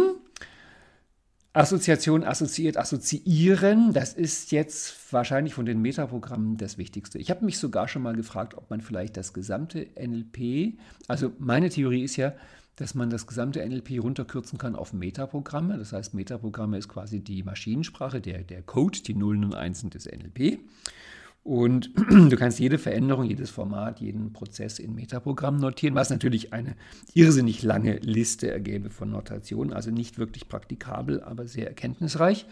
Assoziation, assoziiert, assoziieren, das ist jetzt wahrscheinlich von den Metaprogrammen das Wichtigste. Ich habe mich sogar schon mal gefragt, ob man vielleicht das gesamte NLP, also meine Theorie ist ja, dass man das gesamte NLP runterkürzen kann auf Metaprogramme. Das heißt, Metaprogramme ist quasi die Maschinensprache, der, der Code, die Nullen und Einsen des NLP. Und du kannst jede Veränderung, jedes Format, jeden Prozess in Metaprogramm notieren, was natürlich eine irrsinnig lange Liste ergäbe von Notationen, also nicht wirklich praktikabel, aber sehr erkenntnisreich.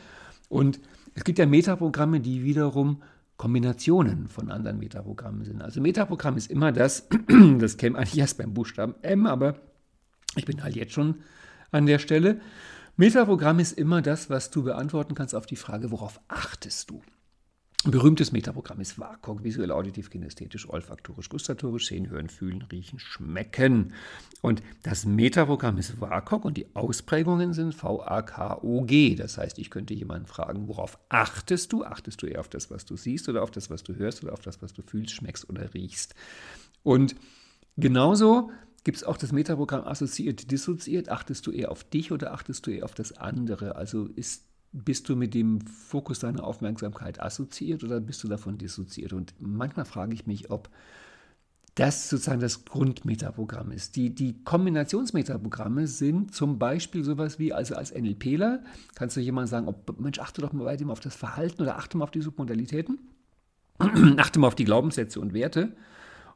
Und es gibt ja Metaprogramme, die wiederum Kombinationen von anderen Metaprogrammen sind. Also Metaprogramm ist immer das, das käme eigentlich erst beim Buchstaben M, aber ich bin halt jetzt schon an der Stelle. Metaprogramm ist immer das, was du beantworten kannst auf die Frage, worauf achtest du? Ein berühmtes Metaprogramm ist WAKOG, visuell, auditiv, kinästhetisch, olfaktorisch, gustatorisch, sehen, hören, fühlen, riechen, schmecken. Und das Metaprogramm ist WAKOG und die Ausprägungen sind V-A-K-O-G. Das heißt, ich könnte jemanden fragen, worauf achtest du? Achtest du eher auf das, was du siehst oder auf das, was du hörst oder auf das, was du fühlst, schmeckst oder riechst? Und genauso gibt es auch das Metaprogramm assoziiert, dissoziiert. Achtest du eher auf dich oder achtest du eher auf das andere? Also ist bist du mit dem Fokus deiner Aufmerksamkeit assoziiert oder bist du davon dissoziiert? Und manchmal frage ich mich, ob das sozusagen das Grundmetaprogramm ist. Die, die Kombinationsmetaprogramme sind zum Beispiel sowas wie, also als NLPler kannst du jemand sagen, ob, Mensch, achte doch mal bei auf das Verhalten oder achte mal auf die Submodalitäten, achte mal auf die Glaubenssätze und Werte.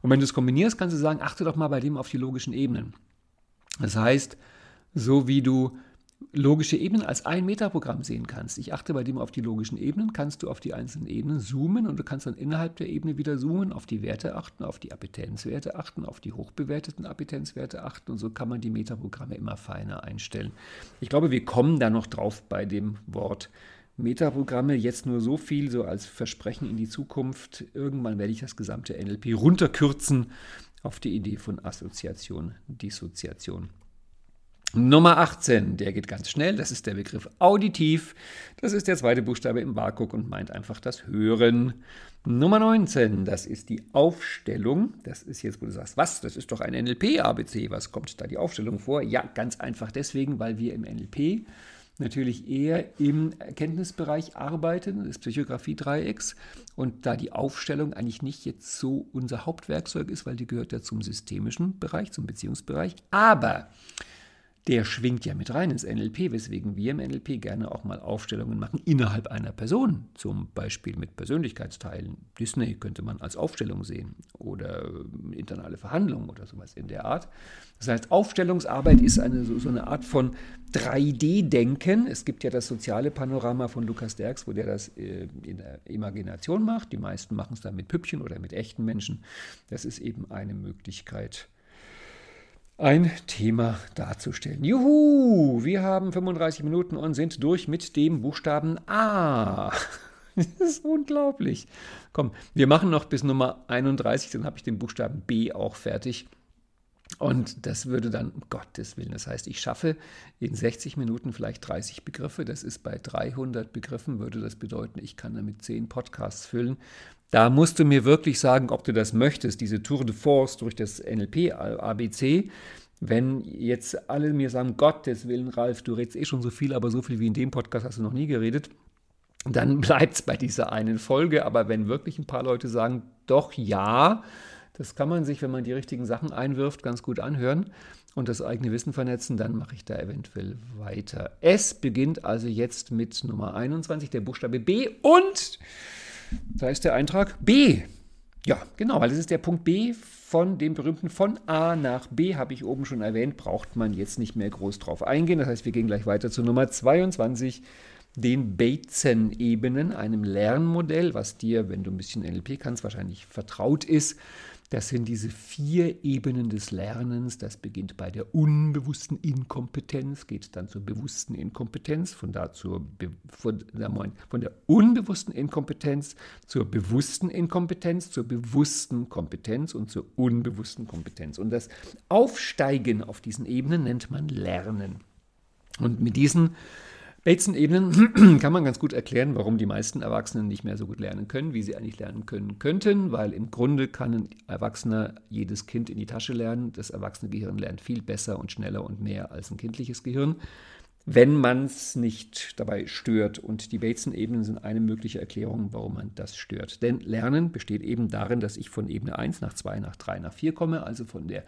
Und wenn du es kombinierst, kannst du sagen, achte doch mal bei dem auf die logischen Ebenen. Das heißt, so wie du logische Ebenen als ein Metaprogramm sehen kannst. Ich achte bei dem auf die logischen Ebenen, kannst du auf die einzelnen Ebenen zoomen und du kannst dann innerhalb der Ebene wieder zoomen, auf die Werte achten, auf die Appetenzwerte achten, auf die hochbewerteten Appetenzwerte achten und so kann man die Metaprogramme immer feiner einstellen. Ich glaube, wir kommen da noch drauf bei dem Wort Metaprogramme. Jetzt nur so viel, so als Versprechen in die Zukunft. Irgendwann werde ich das gesamte NLP runterkürzen auf die Idee von Assoziation, Dissoziation. Nummer 18, der geht ganz schnell, das ist der Begriff auditiv. Das ist der zweite Buchstabe im WAKOK und meint einfach das Hören. Nummer 19, das ist die Aufstellung. Das ist jetzt, wo du sagst, was? Das ist doch ein NLP-ABC. Was kommt da die Aufstellung vor? Ja, ganz einfach deswegen, weil wir im NLP natürlich eher im Erkenntnisbereich arbeiten, des Psychografie-Dreiecks. Und da die Aufstellung eigentlich nicht jetzt so unser Hauptwerkzeug ist, weil die gehört ja zum systemischen Bereich, zum Beziehungsbereich. Aber der schwingt ja mit rein ins NLP, weswegen wir im NLP gerne auch mal Aufstellungen machen innerhalb einer Person, zum Beispiel mit Persönlichkeitsteilen. Disney könnte man als Aufstellung sehen oder internale Verhandlungen oder sowas in der Art. Das heißt, Aufstellungsarbeit ist eine, so, so eine Art von 3D-Denken. Es gibt ja das soziale Panorama von Lukas Derks, wo der das äh, in der Imagination macht. Die meisten machen es dann mit Püppchen oder mit echten Menschen. Das ist eben eine Möglichkeit ein Thema darzustellen. Juhu, wir haben 35 Minuten und sind durch mit dem Buchstaben A. Das ist unglaublich. Komm, wir machen noch bis Nummer 31, dann habe ich den Buchstaben B auch fertig. Und das würde dann, um Gottes Willen, das heißt, ich schaffe in 60 Minuten vielleicht 30 Begriffe. Das ist bei 300 Begriffen, würde das bedeuten, ich kann damit 10 Podcasts füllen. Da musst du mir wirklich sagen, ob du das möchtest, diese Tour de Force durch das NLP ABC. Wenn jetzt alle mir sagen, Gottes Willen, Ralf, du redest eh schon so viel, aber so viel wie in dem Podcast hast du noch nie geredet, dann bleibt es bei dieser einen Folge. Aber wenn wirklich ein paar Leute sagen, doch ja, das kann man sich, wenn man die richtigen Sachen einwirft, ganz gut anhören und das eigene Wissen vernetzen, dann mache ich da eventuell weiter. Es beginnt also jetzt mit Nummer 21, der Buchstabe B und da ist der Eintrag B. Ja, genau, weil das ist der Punkt B von dem berühmten von A nach B, habe ich oben schon erwähnt, braucht man jetzt nicht mehr groß drauf eingehen. Das heißt, wir gehen gleich weiter zu Nummer 22, den Bateson-Ebenen, einem Lernmodell, was dir, wenn du ein bisschen NLP kannst, wahrscheinlich vertraut ist. Das sind diese vier Ebenen des Lernens. Das beginnt bei der unbewussten Inkompetenz, geht dann zur bewussten Inkompetenz, von da zur von, von der unbewussten Inkompetenz zur bewussten Inkompetenz, zur bewussten Kompetenz und zur unbewussten Kompetenz. Und das Aufsteigen auf diesen Ebenen nennt man Lernen. Und mit diesen Bateson-Ebenen kann man ganz gut erklären, warum die meisten Erwachsenen nicht mehr so gut lernen können, wie sie eigentlich lernen können könnten, weil im Grunde kann ein Erwachsener jedes Kind in die Tasche lernen. Das erwachsene Gehirn lernt viel besser und schneller und mehr als ein kindliches Gehirn, wenn man es nicht dabei stört. Und die Bateson-Ebenen sind eine mögliche Erklärung, warum man das stört. Denn Lernen besteht eben darin, dass ich von Ebene 1 nach 2, nach 3, nach 4 komme, also von der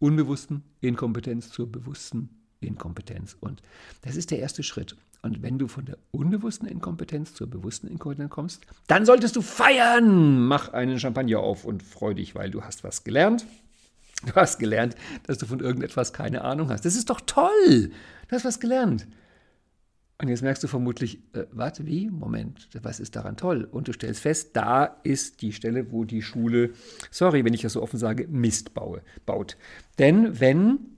unbewussten Inkompetenz zur bewussten Inkompetenz. Und das ist der erste Schritt. Und wenn du von der unbewussten Inkompetenz zur bewussten Inkompetenz kommst, dann solltest du feiern. Mach einen Champagner auf und freu dich, weil du hast was gelernt. Du hast gelernt, dass du von irgendetwas keine Ahnung hast. Das ist doch toll. Du hast was gelernt. Und jetzt merkst du vermutlich, äh, warte, wie? Moment, was ist daran toll? Und du stellst fest, da ist die Stelle, wo die Schule, sorry, wenn ich das so offen sage, Mist baue, baut. Denn wenn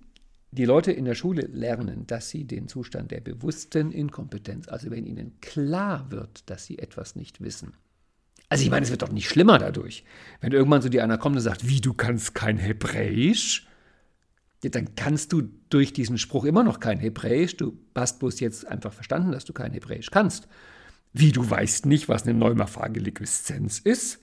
die Leute in der Schule lernen, dass sie den Zustand der bewussten Inkompetenz, also wenn ihnen klar wird, dass sie etwas nicht wissen. Also ich meine, es wird doch nicht schlimmer dadurch. Wenn irgendwann so dir einer kommt und sagt, wie, du kannst kein Hebräisch? Dann kannst du durch diesen Spruch immer noch kein Hebräisch. Du hast bloß jetzt einfach verstanden, dass du kein Hebräisch kannst. Wie, du weißt nicht, was eine Neumaphage Liqueszenz ist?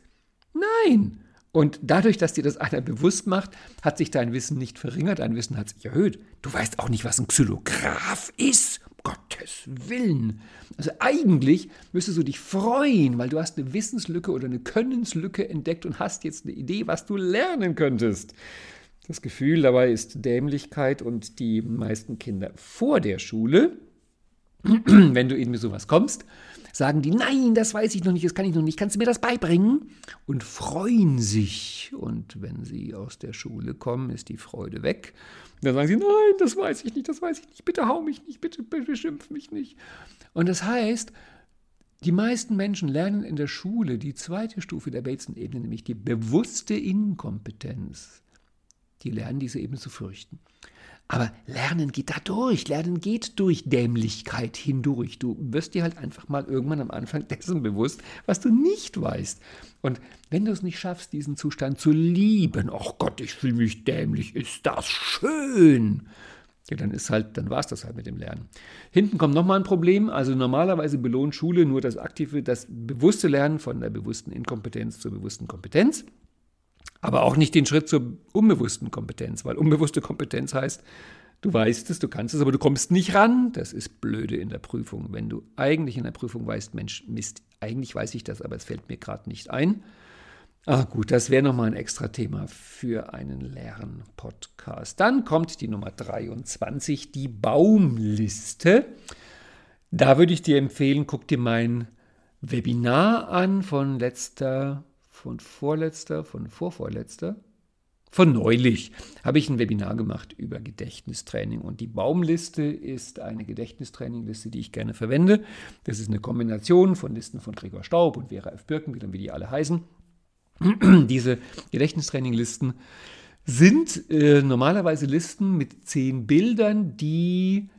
Nein. Und dadurch, dass dir das einer bewusst macht, hat sich dein Wissen nicht verringert, dein Wissen hat sich erhöht. Du weißt auch nicht, was ein Xylograph ist. Gottes Willen. Also eigentlich müsstest du dich freuen, weil du hast eine Wissenslücke oder eine Könnenslücke entdeckt und hast jetzt eine Idee, was du lernen könntest. Das Gefühl dabei ist Dämlichkeit und die meisten Kinder vor der Schule, wenn du ihnen mit sowas kommst, sagen die, nein, das weiß ich noch nicht, das kann ich noch nicht, kannst du mir das beibringen? Und freuen sich. Und wenn sie aus der Schule kommen, ist die Freude weg. Dann sagen sie, nein, das weiß ich nicht, das weiß ich nicht, bitte hau mich nicht, bitte beschimpf mich nicht. Und das heißt, die meisten Menschen lernen in der Schule die zweite Stufe der Bateson-Ebene, nämlich die bewusste Inkompetenz. Die lernen diese Ebene zu fürchten. Aber Lernen geht da durch. Lernen geht durch Dämlichkeit hindurch. Du wirst dir halt einfach mal irgendwann am Anfang dessen bewusst, was du nicht weißt. Und wenn du es nicht schaffst, diesen Zustand zu lieben, ach Gott, ich fühle mich dämlich, ist das schön. Ja, dann ist halt, dann war es das halt mit dem Lernen. Hinten kommt nochmal ein Problem. Also normalerweise belohnt Schule nur das aktive, das bewusste Lernen von der bewussten Inkompetenz zur bewussten Kompetenz aber auch nicht den Schritt zur unbewussten Kompetenz, weil unbewusste Kompetenz heißt, Du weißt es, du kannst es, aber du kommst nicht ran. Das ist blöde in der Prüfung. Wenn du eigentlich in der Prüfung weißt, Mensch, Mist, eigentlich weiß ich das, aber es fällt mir gerade nicht ein. Ah gut, das wäre nochmal ein extra Thema für einen Lernpodcast. Dann kommt die Nummer 23, die Baumliste. Da würde ich dir empfehlen, guck dir mein Webinar an von letzter, von vorletzter, von vorvorletzter, von neulich habe ich ein Webinar gemacht über Gedächtnistraining und die Baumliste ist eine Gedächtnistrainingliste, die ich gerne verwende. Das ist eine Kombination von Listen von Gregor Staub und Vera F. Birkenbiel, wie die alle heißen. Diese Gedächtnistraininglisten sind äh, normalerweise Listen mit zehn Bildern, die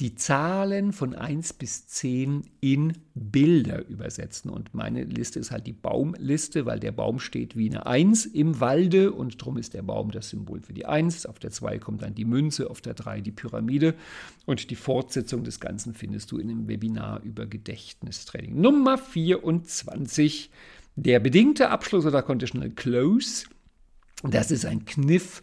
die Zahlen von 1 bis 10 in Bilder übersetzen. Und meine Liste ist halt die Baumliste, weil der Baum steht wie eine 1 im Walde und darum ist der Baum das Symbol für die 1. Auf der 2 kommt dann die Münze, auf der 3 die Pyramide und die Fortsetzung des Ganzen findest du in dem Webinar über Gedächtnistraining. Nummer 24, der bedingte Abschluss oder Conditional Close. Das ist ein Kniff,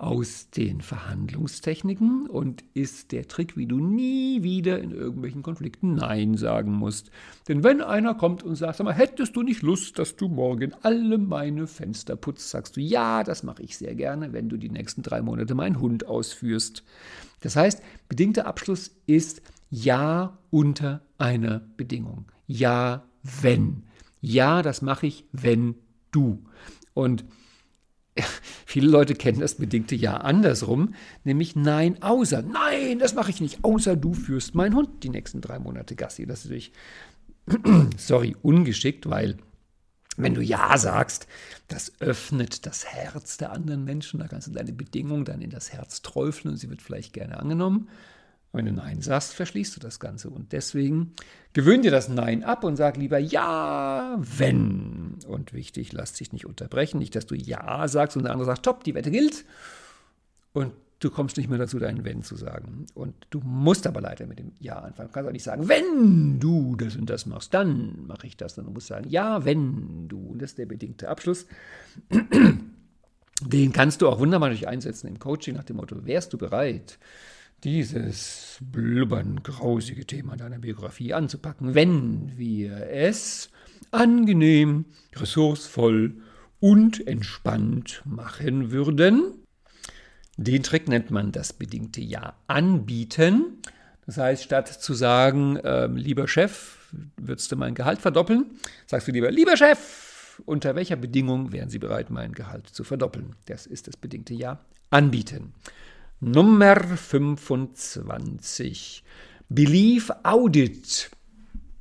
aus den Verhandlungstechniken und ist der Trick, wie du nie wieder in irgendwelchen Konflikten Nein sagen musst. Denn wenn einer kommt und sagt, sag mal, hättest du nicht Lust, dass du morgen alle meine Fenster putzt, sagst du, ja, das mache ich sehr gerne, wenn du die nächsten drei Monate meinen Hund ausführst. Das heißt, bedingter Abschluss ist Ja unter einer Bedingung. Ja, wenn. Ja, das mache ich, wenn du. Und Viele Leute kennen das bedingte Ja andersrum, nämlich Nein, außer. Nein, das mache ich nicht, außer du führst meinen Hund die nächsten drei Monate Gassi. Das ist natürlich, sorry, ungeschickt, weil wenn du Ja sagst, das öffnet das Herz der anderen Menschen. Da kannst du deine Bedingung dann in das Herz träufeln und sie wird vielleicht gerne angenommen. Wenn du Nein sagst, verschließt du das Ganze. Und deswegen gewöhn dir das Nein ab und sag lieber Ja, wenn. Und wichtig, lass dich nicht unterbrechen. Nicht, dass du Ja sagst und der andere sagt, top, die Wette gilt. Und du kommst nicht mehr dazu, deinen Wenn zu sagen. Und du musst aber leider mit dem Ja anfangen. Du kannst auch nicht sagen, wenn du das und das machst, dann mache ich das. Du musst sagen, ja, wenn du. Und das ist der bedingte Abschluss. Den kannst du auch wunderbar durch einsetzen im Coaching nach dem Motto, wärst du bereit? Dieses blubbern grausige Thema deiner Biografie anzupacken, wenn wir es angenehm, ressourcevoll und entspannt machen würden. Den Trick nennt man das bedingte Ja anbieten. Das heißt, statt zu sagen, äh, lieber Chef, würdest du mein Gehalt verdoppeln, sagst du lieber, lieber Chef, unter welcher Bedingung wären Sie bereit, mein Gehalt zu verdoppeln? Das ist das bedingte Ja anbieten. Nummer 25. Belief Audit.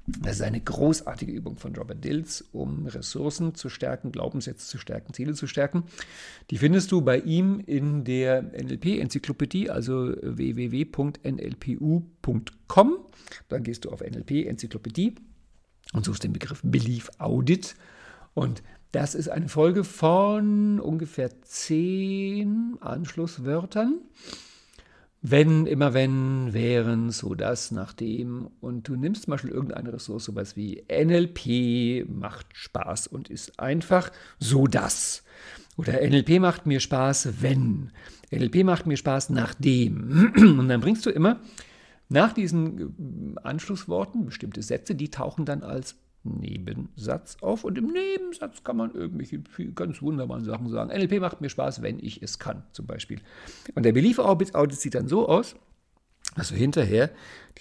Das ist eine großartige Übung von Robert Dills, um Ressourcen zu stärken, Glaubenssätze zu stärken, Ziele zu stärken. Die findest du bei ihm in der NLP-Enzyklopädie, also www.nlpu.com. Dann gehst du auf NLP-Enzyklopädie und suchst den Begriff Belief Audit. Und das ist eine Folge von ungefähr zehn Anschlusswörtern. Wenn, immer wenn, wären, so das, nachdem. Und du nimmst zum Beispiel irgendeine Ressource, sowas wie NLP macht Spaß und ist einfach so das. Oder NLP macht mir Spaß, wenn. NLP macht mir Spaß, nachdem. Und dann bringst du immer nach diesen Anschlussworten bestimmte Sätze, die tauchen dann als Nebensatz auf und im Nebensatz kann man irgendwelche ganz wunderbaren Sachen sagen. NLP macht mir Spaß, wenn ich es kann, zum Beispiel. Und der Belief Audit, sieht dann so aus, dass du hinterher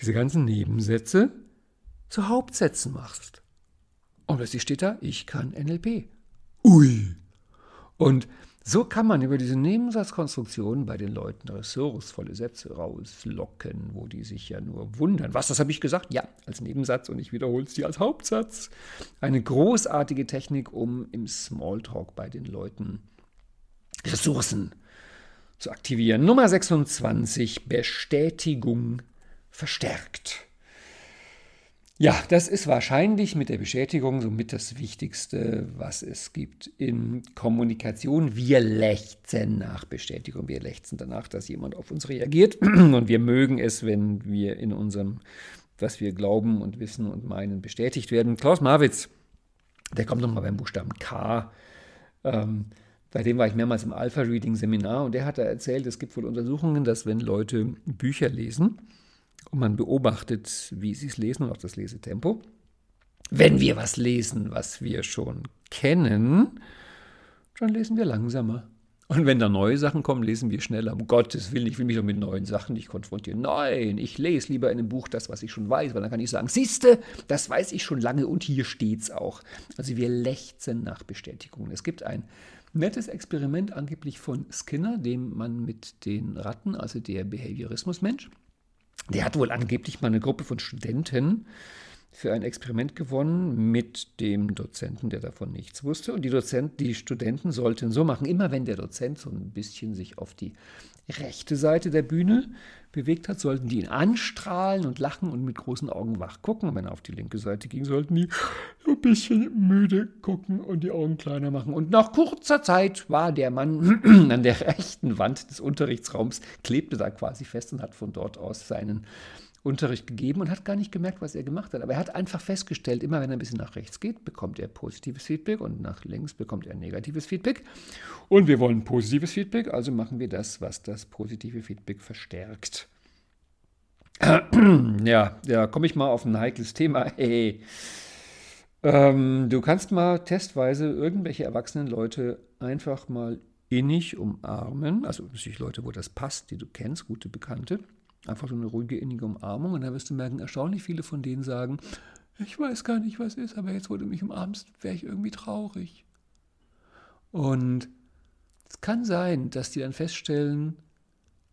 diese ganzen Nebensätze zu Hauptsätzen machst. Und plötzlich steht da, ich kann NLP. Ui. Und so kann man über diese Nebensatzkonstruktion bei den Leuten ressourcevolle Sätze rauslocken, wo die sich ja nur wundern. Was, das habe ich gesagt? Ja, als Nebensatz und ich wiederhole es dir als Hauptsatz. Eine großartige Technik, um im Smalltalk bei den Leuten Ressourcen zu aktivieren. Nummer 26, Bestätigung verstärkt. Ja, das ist wahrscheinlich mit der Bestätigung somit das Wichtigste, was es gibt in Kommunikation. Wir lechzen nach Bestätigung. Wir lechzen danach, dass jemand auf uns reagiert. Und wir mögen es, wenn wir in unserem, was wir glauben und wissen und meinen, bestätigt werden. Klaus Marwitz, der kommt nochmal beim Buchstaben K. Ähm, Bei dem war ich mehrmals im Alpha-Reading-Seminar und der hat da erzählt, es gibt wohl Untersuchungen, dass wenn Leute Bücher lesen und man beobachtet, wie sie es lesen und auch das Lesetempo, wenn wir was lesen, was wir schon kennen, dann lesen wir langsamer. Und wenn da neue Sachen kommen, lesen wir schneller. Um Gottes Willen, ich will mich doch mit neuen Sachen nicht konfrontieren. Nein, ich lese lieber in einem Buch das, was ich schon weiß, weil dann kann ich sagen, siehste, das weiß ich schon lange und hier steht's auch. Also wir lechzen nach Bestätigungen. Es gibt ein nettes Experiment angeblich von Skinner, dem man mit den Ratten, also der Behaviorismusmensch, der hat wohl angeblich mal eine Gruppe von Studenten für ein Experiment gewonnen mit dem Dozenten, der davon nichts wusste. Und die, Dozent, die Studenten sollten so machen, immer wenn der Dozent so ein bisschen sich auf die rechte Seite der Bühne bewegt hat, sollten die ihn anstrahlen und lachen und mit großen Augen wach gucken. Und wenn er auf die linke Seite ging, sollten die ein bisschen müde gucken und die Augen kleiner machen. Und nach kurzer Zeit war der Mann an der rechten Wand des Unterrichtsraums, klebte da quasi fest und hat von dort aus seinen Unterricht gegeben und hat gar nicht gemerkt, was er gemacht hat. Aber er hat einfach festgestellt, immer wenn er ein bisschen nach rechts geht, bekommt er positives Feedback und nach links bekommt er negatives Feedback. Und wir wollen positives Feedback, also machen wir das, was das positive Feedback verstärkt. Ja, da komme ich mal auf ein heikles Thema. Hey. Ähm, du kannst mal testweise irgendwelche erwachsenen Leute einfach mal innig umarmen, also natürlich Leute, wo das passt, die du kennst, gute Bekannte Einfach so eine ruhige, innige Umarmung. Und dann wirst du merken, erstaunlich viele von denen sagen, ich weiß gar nicht, was ist, aber jetzt, wo du mich umarmst, wäre ich irgendwie traurig. Und es kann sein, dass die dann feststellen,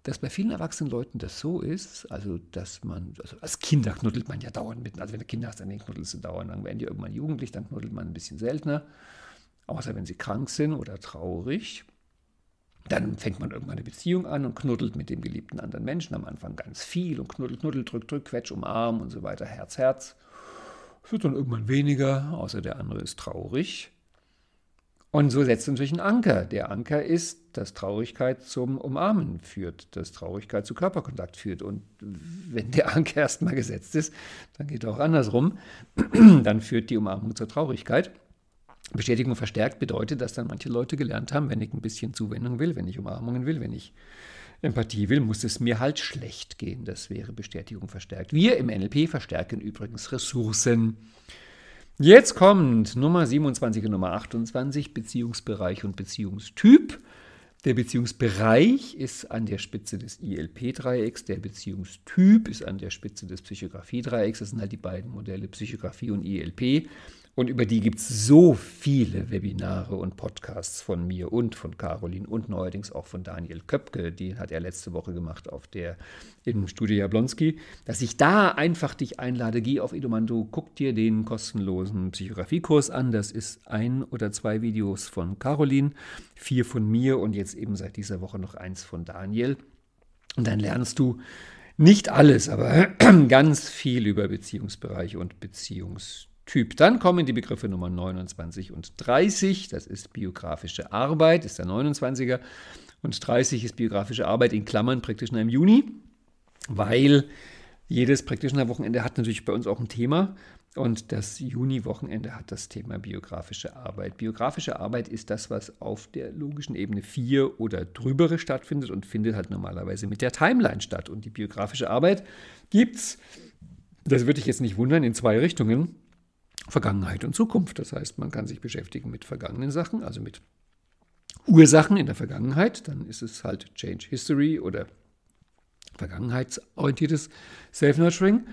dass bei vielen erwachsenen Leuten das so ist, also dass man, also als Kinder knuddelt man ja dauernd mit, also wenn du Kinder hast, dann knuddelst du dauernd, dann werden die irgendwann jugendlich, dann knuddelt man ein bisschen seltener, außer wenn sie krank sind oder traurig. Dann fängt man irgendwann eine Beziehung an und knuddelt mit dem geliebten anderen Menschen. Am Anfang ganz viel und knuddelt, knuddelt, drückt, drückt, quetsch, umarm und so weiter, Herz, Herz. Es wird dann irgendwann weniger, außer der andere ist traurig. Und so setzt natürlich ein Anker. Der Anker ist, dass Traurigkeit zum Umarmen führt, dass Traurigkeit zu Körperkontakt führt. Und wenn der Anker erstmal gesetzt ist, dann geht er auch andersrum. Dann führt die Umarmung zur Traurigkeit. Bestätigung verstärkt bedeutet, dass dann manche Leute gelernt haben, wenn ich ein bisschen Zuwendung will, wenn ich Umarmungen will, wenn ich Empathie will, muss es mir halt schlecht gehen. Das wäre Bestätigung verstärkt. Wir im NLP verstärken übrigens Ressourcen. Jetzt kommt Nummer 27 und Nummer 28, Beziehungsbereich und Beziehungstyp. Der Beziehungsbereich ist an der Spitze des ILP-Dreiecks, der Beziehungstyp ist an der Spitze des Psychografie-Dreiecks. Das sind halt die beiden Modelle Psychografie und ILP. Und über die gibt es so viele Webinare und Podcasts von mir und von Caroline und neuerdings auch von Daniel Köpke, die hat er letzte Woche gemacht auf der im Studio Jablonski, dass ich da einfach dich einlade, geh auf Edomando, guck dir den kostenlosen Psychografiekurs an. Das ist ein oder zwei Videos von Caroline, vier von mir und jetzt eben seit dieser Woche noch eins von Daniel. Und dann lernst du nicht alles, aber ganz viel über Beziehungsbereiche und Beziehungstypen. Typ. Dann kommen die Begriffe Nummer 29 und 30. Das ist biografische Arbeit, ist der 29er. Und 30 ist biografische Arbeit in Klammern Practitioner im Juni, weil jedes Practitioner-Wochenende hat natürlich bei uns auch ein Thema. Und das Juni-Wochenende hat das Thema biografische Arbeit. Biografische Arbeit ist das, was auf der logischen Ebene 4 oder drübere stattfindet und findet halt normalerweise mit der Timeline statt. Und die biografische Arbeit gibt es, das würde ich jetzt nicht wundern, in zwei Richtungen. Vergangenheit und Zukunft. Das heißt, man kann sich beschäftigen mit vergangenen Sachen, also mit Ursachen in der Vergangenheit. Dann ist es halt Change History oder vergangenheitsorientiertes Self-Nurturing.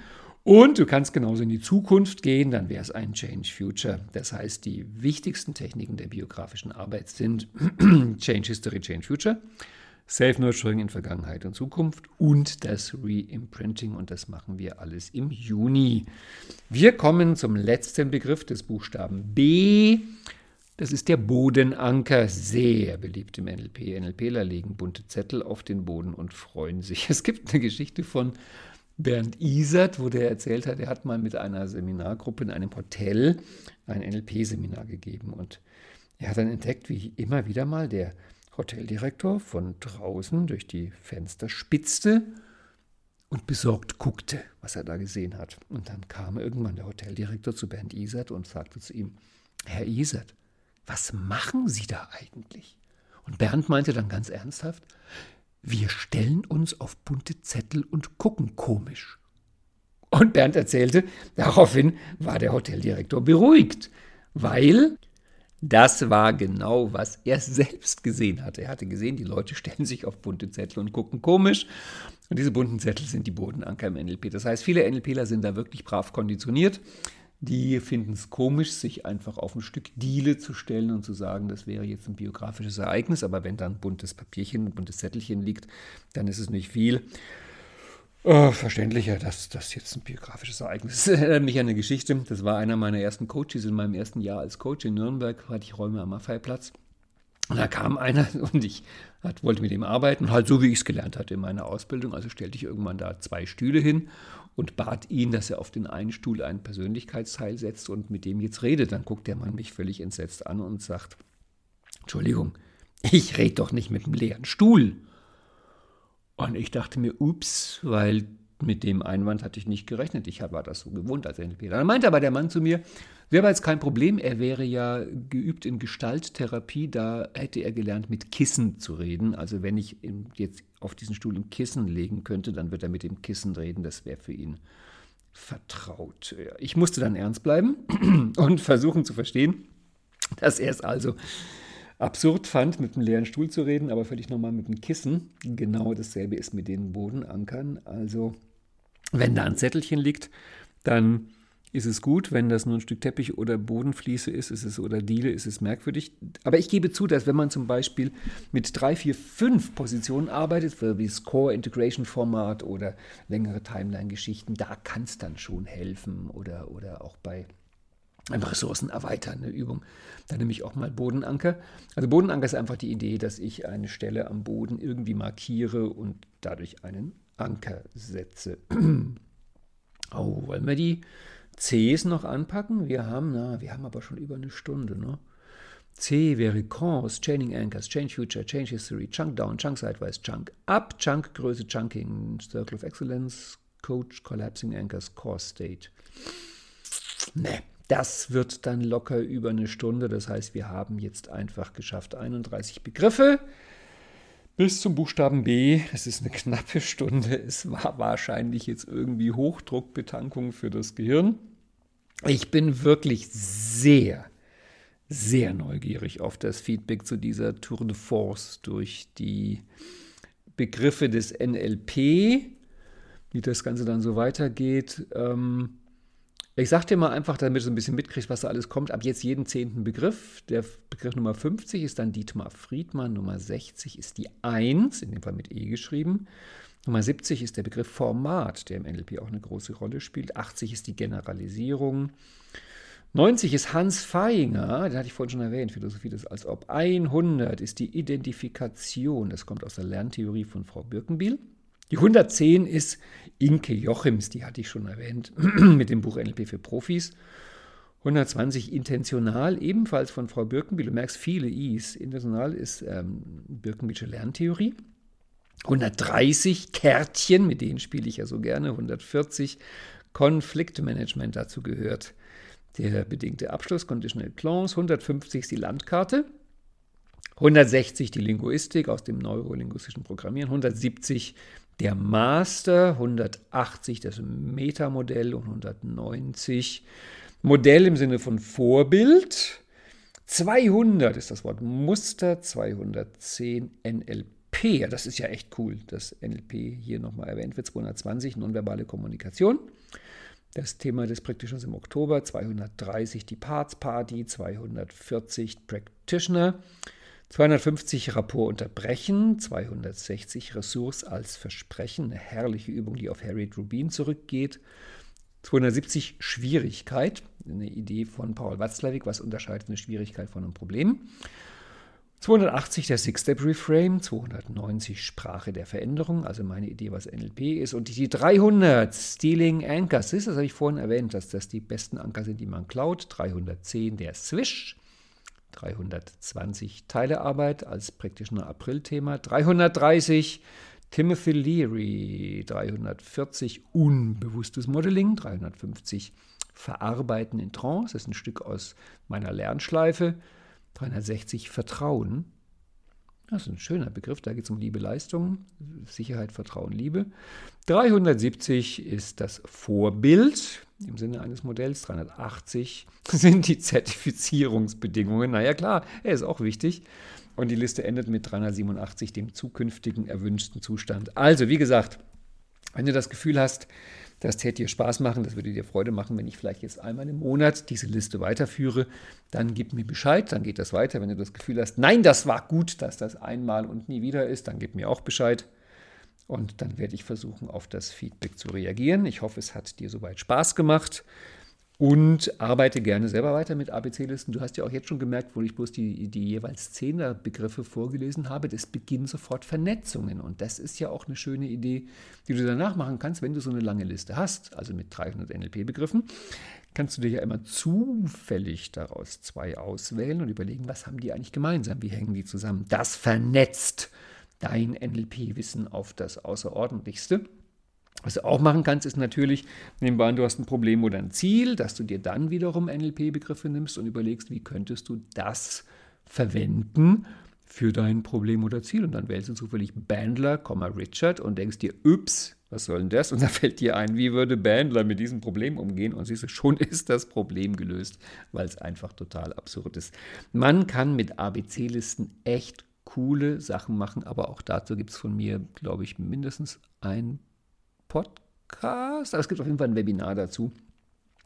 Und du kannst genauso in die Zukunft gehen, dann wäre es ein Change Future. Das heißt, die wichtigsten Techniken der biografischen Arbeit sind Change History, Change Future. Self-Nurturing in Vergangenheit und Zukunft und das Reimprinting und das machen wir alles im Juni. Wir kommen zum letzten Begriff des Buchstaben B. Das ist der Bodenanker, sehr beliebt im NLP. NLPler legen bunte Zettel auf den Boden und freuen sich. Es gibt eine Geschichte von Bernd Isert, wo der erzählt hat, er hat mal mit einer Seminargruppe in einem Hotel ein NLP-Seminar gegeben und er hat dann entdeckt, wie immer wieder mal der Hoteldirektor von draußen durch die Fenster spitzte und besorgt guckte, was er da gesehen hat. Und dann kam irgendwann der Hoteldirektor zu Bernd Isert und sagte zu ihm, Herr Isert, was machen Sie da eigentlich? Und Bernd meinte dann ganz ernsthaft, wir stellen uns auf bunte Zettel und gucken komisch. Und Bernd erzählte, daraufhin war der Hoteldirektor beruhigt, weil das war genau, was er selbst gesehen hatte. Er hatte gesehen, die Leute stellen sich auf bunte Zettel und gucken komisch. Und diese bunten Zettel sind die Bodenanker im NLP. Das heißt, viele NLPler sind da wirklich brav konditioniert. Die finden es komisch, sich einfach auf ein Stück Diele zu stellen und zu sagen, das wäre jetzt ein biografisches Ereignis, aber wenn da ein buntes Papierchen, ein buntes Zettelchen liegt, dann ist es nicht viel. Oh, verständlicher, dass das jetzt ein biografisches Ereignis ist. Erinnert mich an eine Geschichte. Das war einer meiner ersten Coaches in meinem ersten Jahr als Coach in Nürnberg, hatte ich Räume am Maffeiplatz. Und da kam einer und ich hat, wollte mit ihm arbeiten, halt so wie ich es gelernt hatte in meiner Ausbildung. Also stellte ich irgendwann da zwei Stühle hin und bat ihn, dass er auf den einen Stuhl einen Persönlichkeitsteil setzt und mit dem jetzt redet. Dann guckt der Mann mich völlig entsetzt an und sagt, Entschuldigung, ich rede doch nicht mit einem leeren Stuhl. Und ich dachte mir, ups, weil mit dem Einwand hatte ich nicht gerechnet. Ich war das so gewohnt als NLP. Dann meinte aber der Mann zu mir, wäre jetzt kein Problem, er wäre ja geübt in Gestalttherapie, da hätte er gelernt, mit Kissen zu reden. Also wenn ich jetzt auf diesen Stuhl ein Kissen legen könnte, dann wird er mit dem Kissen reden, das wäre für ihn vertraut. Ich musste dann ernst bleiben und versuchen zu verstehen, dass er es also absurd fand, mit einem leeren Stuhl zu reden, aber völlig normal mit einem Kissen. Genau dasselbe ist mit den Bodenankern. Also wenn da ein Zettelchen liegt, dann ist es gut. Wenn das nur ein Stück Teppich oder Bodenfliese ist, ist es oder Diele, ist es merkwürdig. Aber ich gebe zu, dass wenn man zum Beispiel mit drei, vier, fünf Positionen arbeitet, wie das Core Integration Format oder längere Timeline-Geschichten, da kann es dann schon helfen oder, oder auch bei Ressourcen erweitern, eine Übung. Dann nehme ich auch mal Bodenanker. Also Bodenanker ist einfach die Idee, dass ich eine Stelle am Boden irgendwie markiere und dadurch einen Anker setze. oh, wollen wir die Cs noch anpacken? Wir haben, na, wir haben aber schon über eine Stunde, ne? C wäre Cause, Chaining Anchors, Change Future, Change History, Chunk Down, Chunk Sideways, Chunk Up, Chunk Größe, Chunking, Circle of Excellence, Coach, Collapsing Anchors, Core State. Ne, das wird dann locker über eine Stunde. Das heißt, wir haben jetzt einfach geschafft 31 Begriffe bis zum Buchstaben B. Es ist eine knappe Stunde. Es war wahrscheinlich jetzt irgendwie Hochdruckbetankung für das Gehirn. Ich bin wirklich sehr, sehr neugierig auf das Feedback zu dieser Tour de Force durch die Begriffe des NLP, wie das Ganze dann so weitergeht. Ähm, ich sag dir mal einfach, damit du ein bisschen mitkriegst, was da alles kommt, ab jetzt jeden zehnten Begriff. Der Begriff Nummer 50 ist dann Dietmar Friedmann, Nummer 60 ist die 1, in dem Fall mit E geschrieben. Nummer 70 ist der Begriff Format, der im NLP auch eine große Rolle spielt. 80 ist die Generalisierung. 90 ist Hans Feinger, den hatte ich vorhin schon erwähnt, Philosophie des Als ob. 100 ist die Identifikation, das kommt aus der Lerntheorie von Frau Birkenbiel. Die 110 ist Inke Jochims, die hatte ich schon erwähnt, mit dem Buch NLP für Profis. 120 intentional, ebenfalls von Frau Birkenbiel. Du merkst viele Is. Intentional ist ähm, Birkenbielsche Lerntheorie. 130 Kärtchen, mit denen spiele ich ja so gerne. 140 Konfliktmanagement, dazu gehört der bedingte Abschluss, Conditional Clause. 150 ist die Landkarte. 160 die Linguistik aus dem neurolinguistischen Programmieren. 170 der Master, 180 das Metamodell und 190 Modell im Sinne von Vorbild. 200 ist das Wort Muster, 210 NLP. Ja, das ist ja echt cool, dass NLP hier nochmal erwähnt wird. 220 nonverbale Kommunikation. Das Thema des Practitioners im Oktober, 230 die Parts Party, 240 Practitioner. 250 Rapport unterbrechen, 260 Ressource als Versprechen, eine herrliche Übung, die auf Harriet Rubin zurückgeht. 270 Schwierigkeit, eine Idee von Paul Watzlawick, was unterscheidet eine Schwierigkeit von einem Problem. 280 der Six-Step-Reframe, 290 Sprache der Veränderung, also meine Idee, was NLP ist. Und die 300 Stealing Anchors, das habe ich vorhin erwähnt, dass das die besten Anker sind, die man klaut. 310 der Swish, 320 Teilearbeit als Practitioner April-Thema, 330 Timothy Leary, 340 unbewusstes Modeling, 350 Verarbeiten in Trance, das ist ein Stück aus meiner Lernschleife, 360 Vertrauen, Das ist ein schöner Begriff, da geht es um Liebe, Leistung, Sicherheit, Vertrauen, Liebe. 370 ist das Vorbild im Sinne eines Modells. 380 sind die Zertifizierungsbedingungen. Naja klar, er ist auch wichtig. Und die Liste endet mit 387, dem zukünftigen erwünschten Zustand. Also, wie gesagt, wenn du das Gefühl hast, das täte dir Spaß machen, das würde dir Freude machen, wenn ich vielleicht jetzt einmal im Monat diese Liste weiterführe. Dann gib mir Bescheid, dann geht das weiter. Wenn du das Gefühl hast, nein, das war gut, dass das einmal und nie wieder ist, dann gib mir auch Bescheid. Und dann werde ich versuchen, auf das Feedback zu reagieren. Ich hoffe, es hat dir soweit Spaß gemacht und arbeite gerne selber weiter mit ABC-Listen. Du hast ja auch jetzt schon gemerkt, wo ich bloß die, die jeweils Zehner-Begriffe vorgelesen habe, das beginnen sofort Vernetzungen. Und das ist ja auch eine schöne Idee, die du danach machen kannst, wenn du so eine lange Liste hast, also mit 300 NLP-Begriffen. Kannst du dir ja immer zufällig daraus zwei auswählen und überlegen, was haben die eigentlich gemeinsam, wie hängen die zusammen. Das vernetzt dein NLP-Wissen auf das Außerordentlichste. Was du auch machen kannst, ist natürlich, an, du hast ein Problem oder ein Ziel, dass du dir dann wiederum NLP-Begriffe nimmst und überlegst, wie könntest du das verwenden für dein Problem oder Ziel. Und dann wählst du zufällig Bandler, Richard und denkst dir, ups, was soll denn das? Und dann fällt dir ein, wie würde Bandler mit diesem Problem umgehen? Und siehst du, schon ist das Problem gelöst, weil es einfach total absurd ist. Man kann mit ABC-Listen echt coole Sachen machen, aber auch dazu gibt es von mir, glaube ich, mindestens ein Podcast. Aber es gibt auf jeden Fall ein Webinar dazu,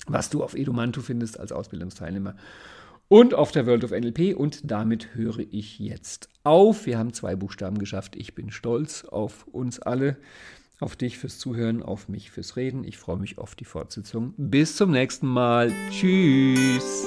was du auf Edumanto findest als Ausbildungsteilnehmer und auf der World of NLP. Und damit höre ich jetzt auf. Wir haben zwei Buchstaben geschafft. Ich bin stolz auf uns alle, auf dich fürs Zuhören, auf mich fürs Reden. Ich freue mich auf die Fortsetzung. Bis zum nächsten Mal. Tschüss.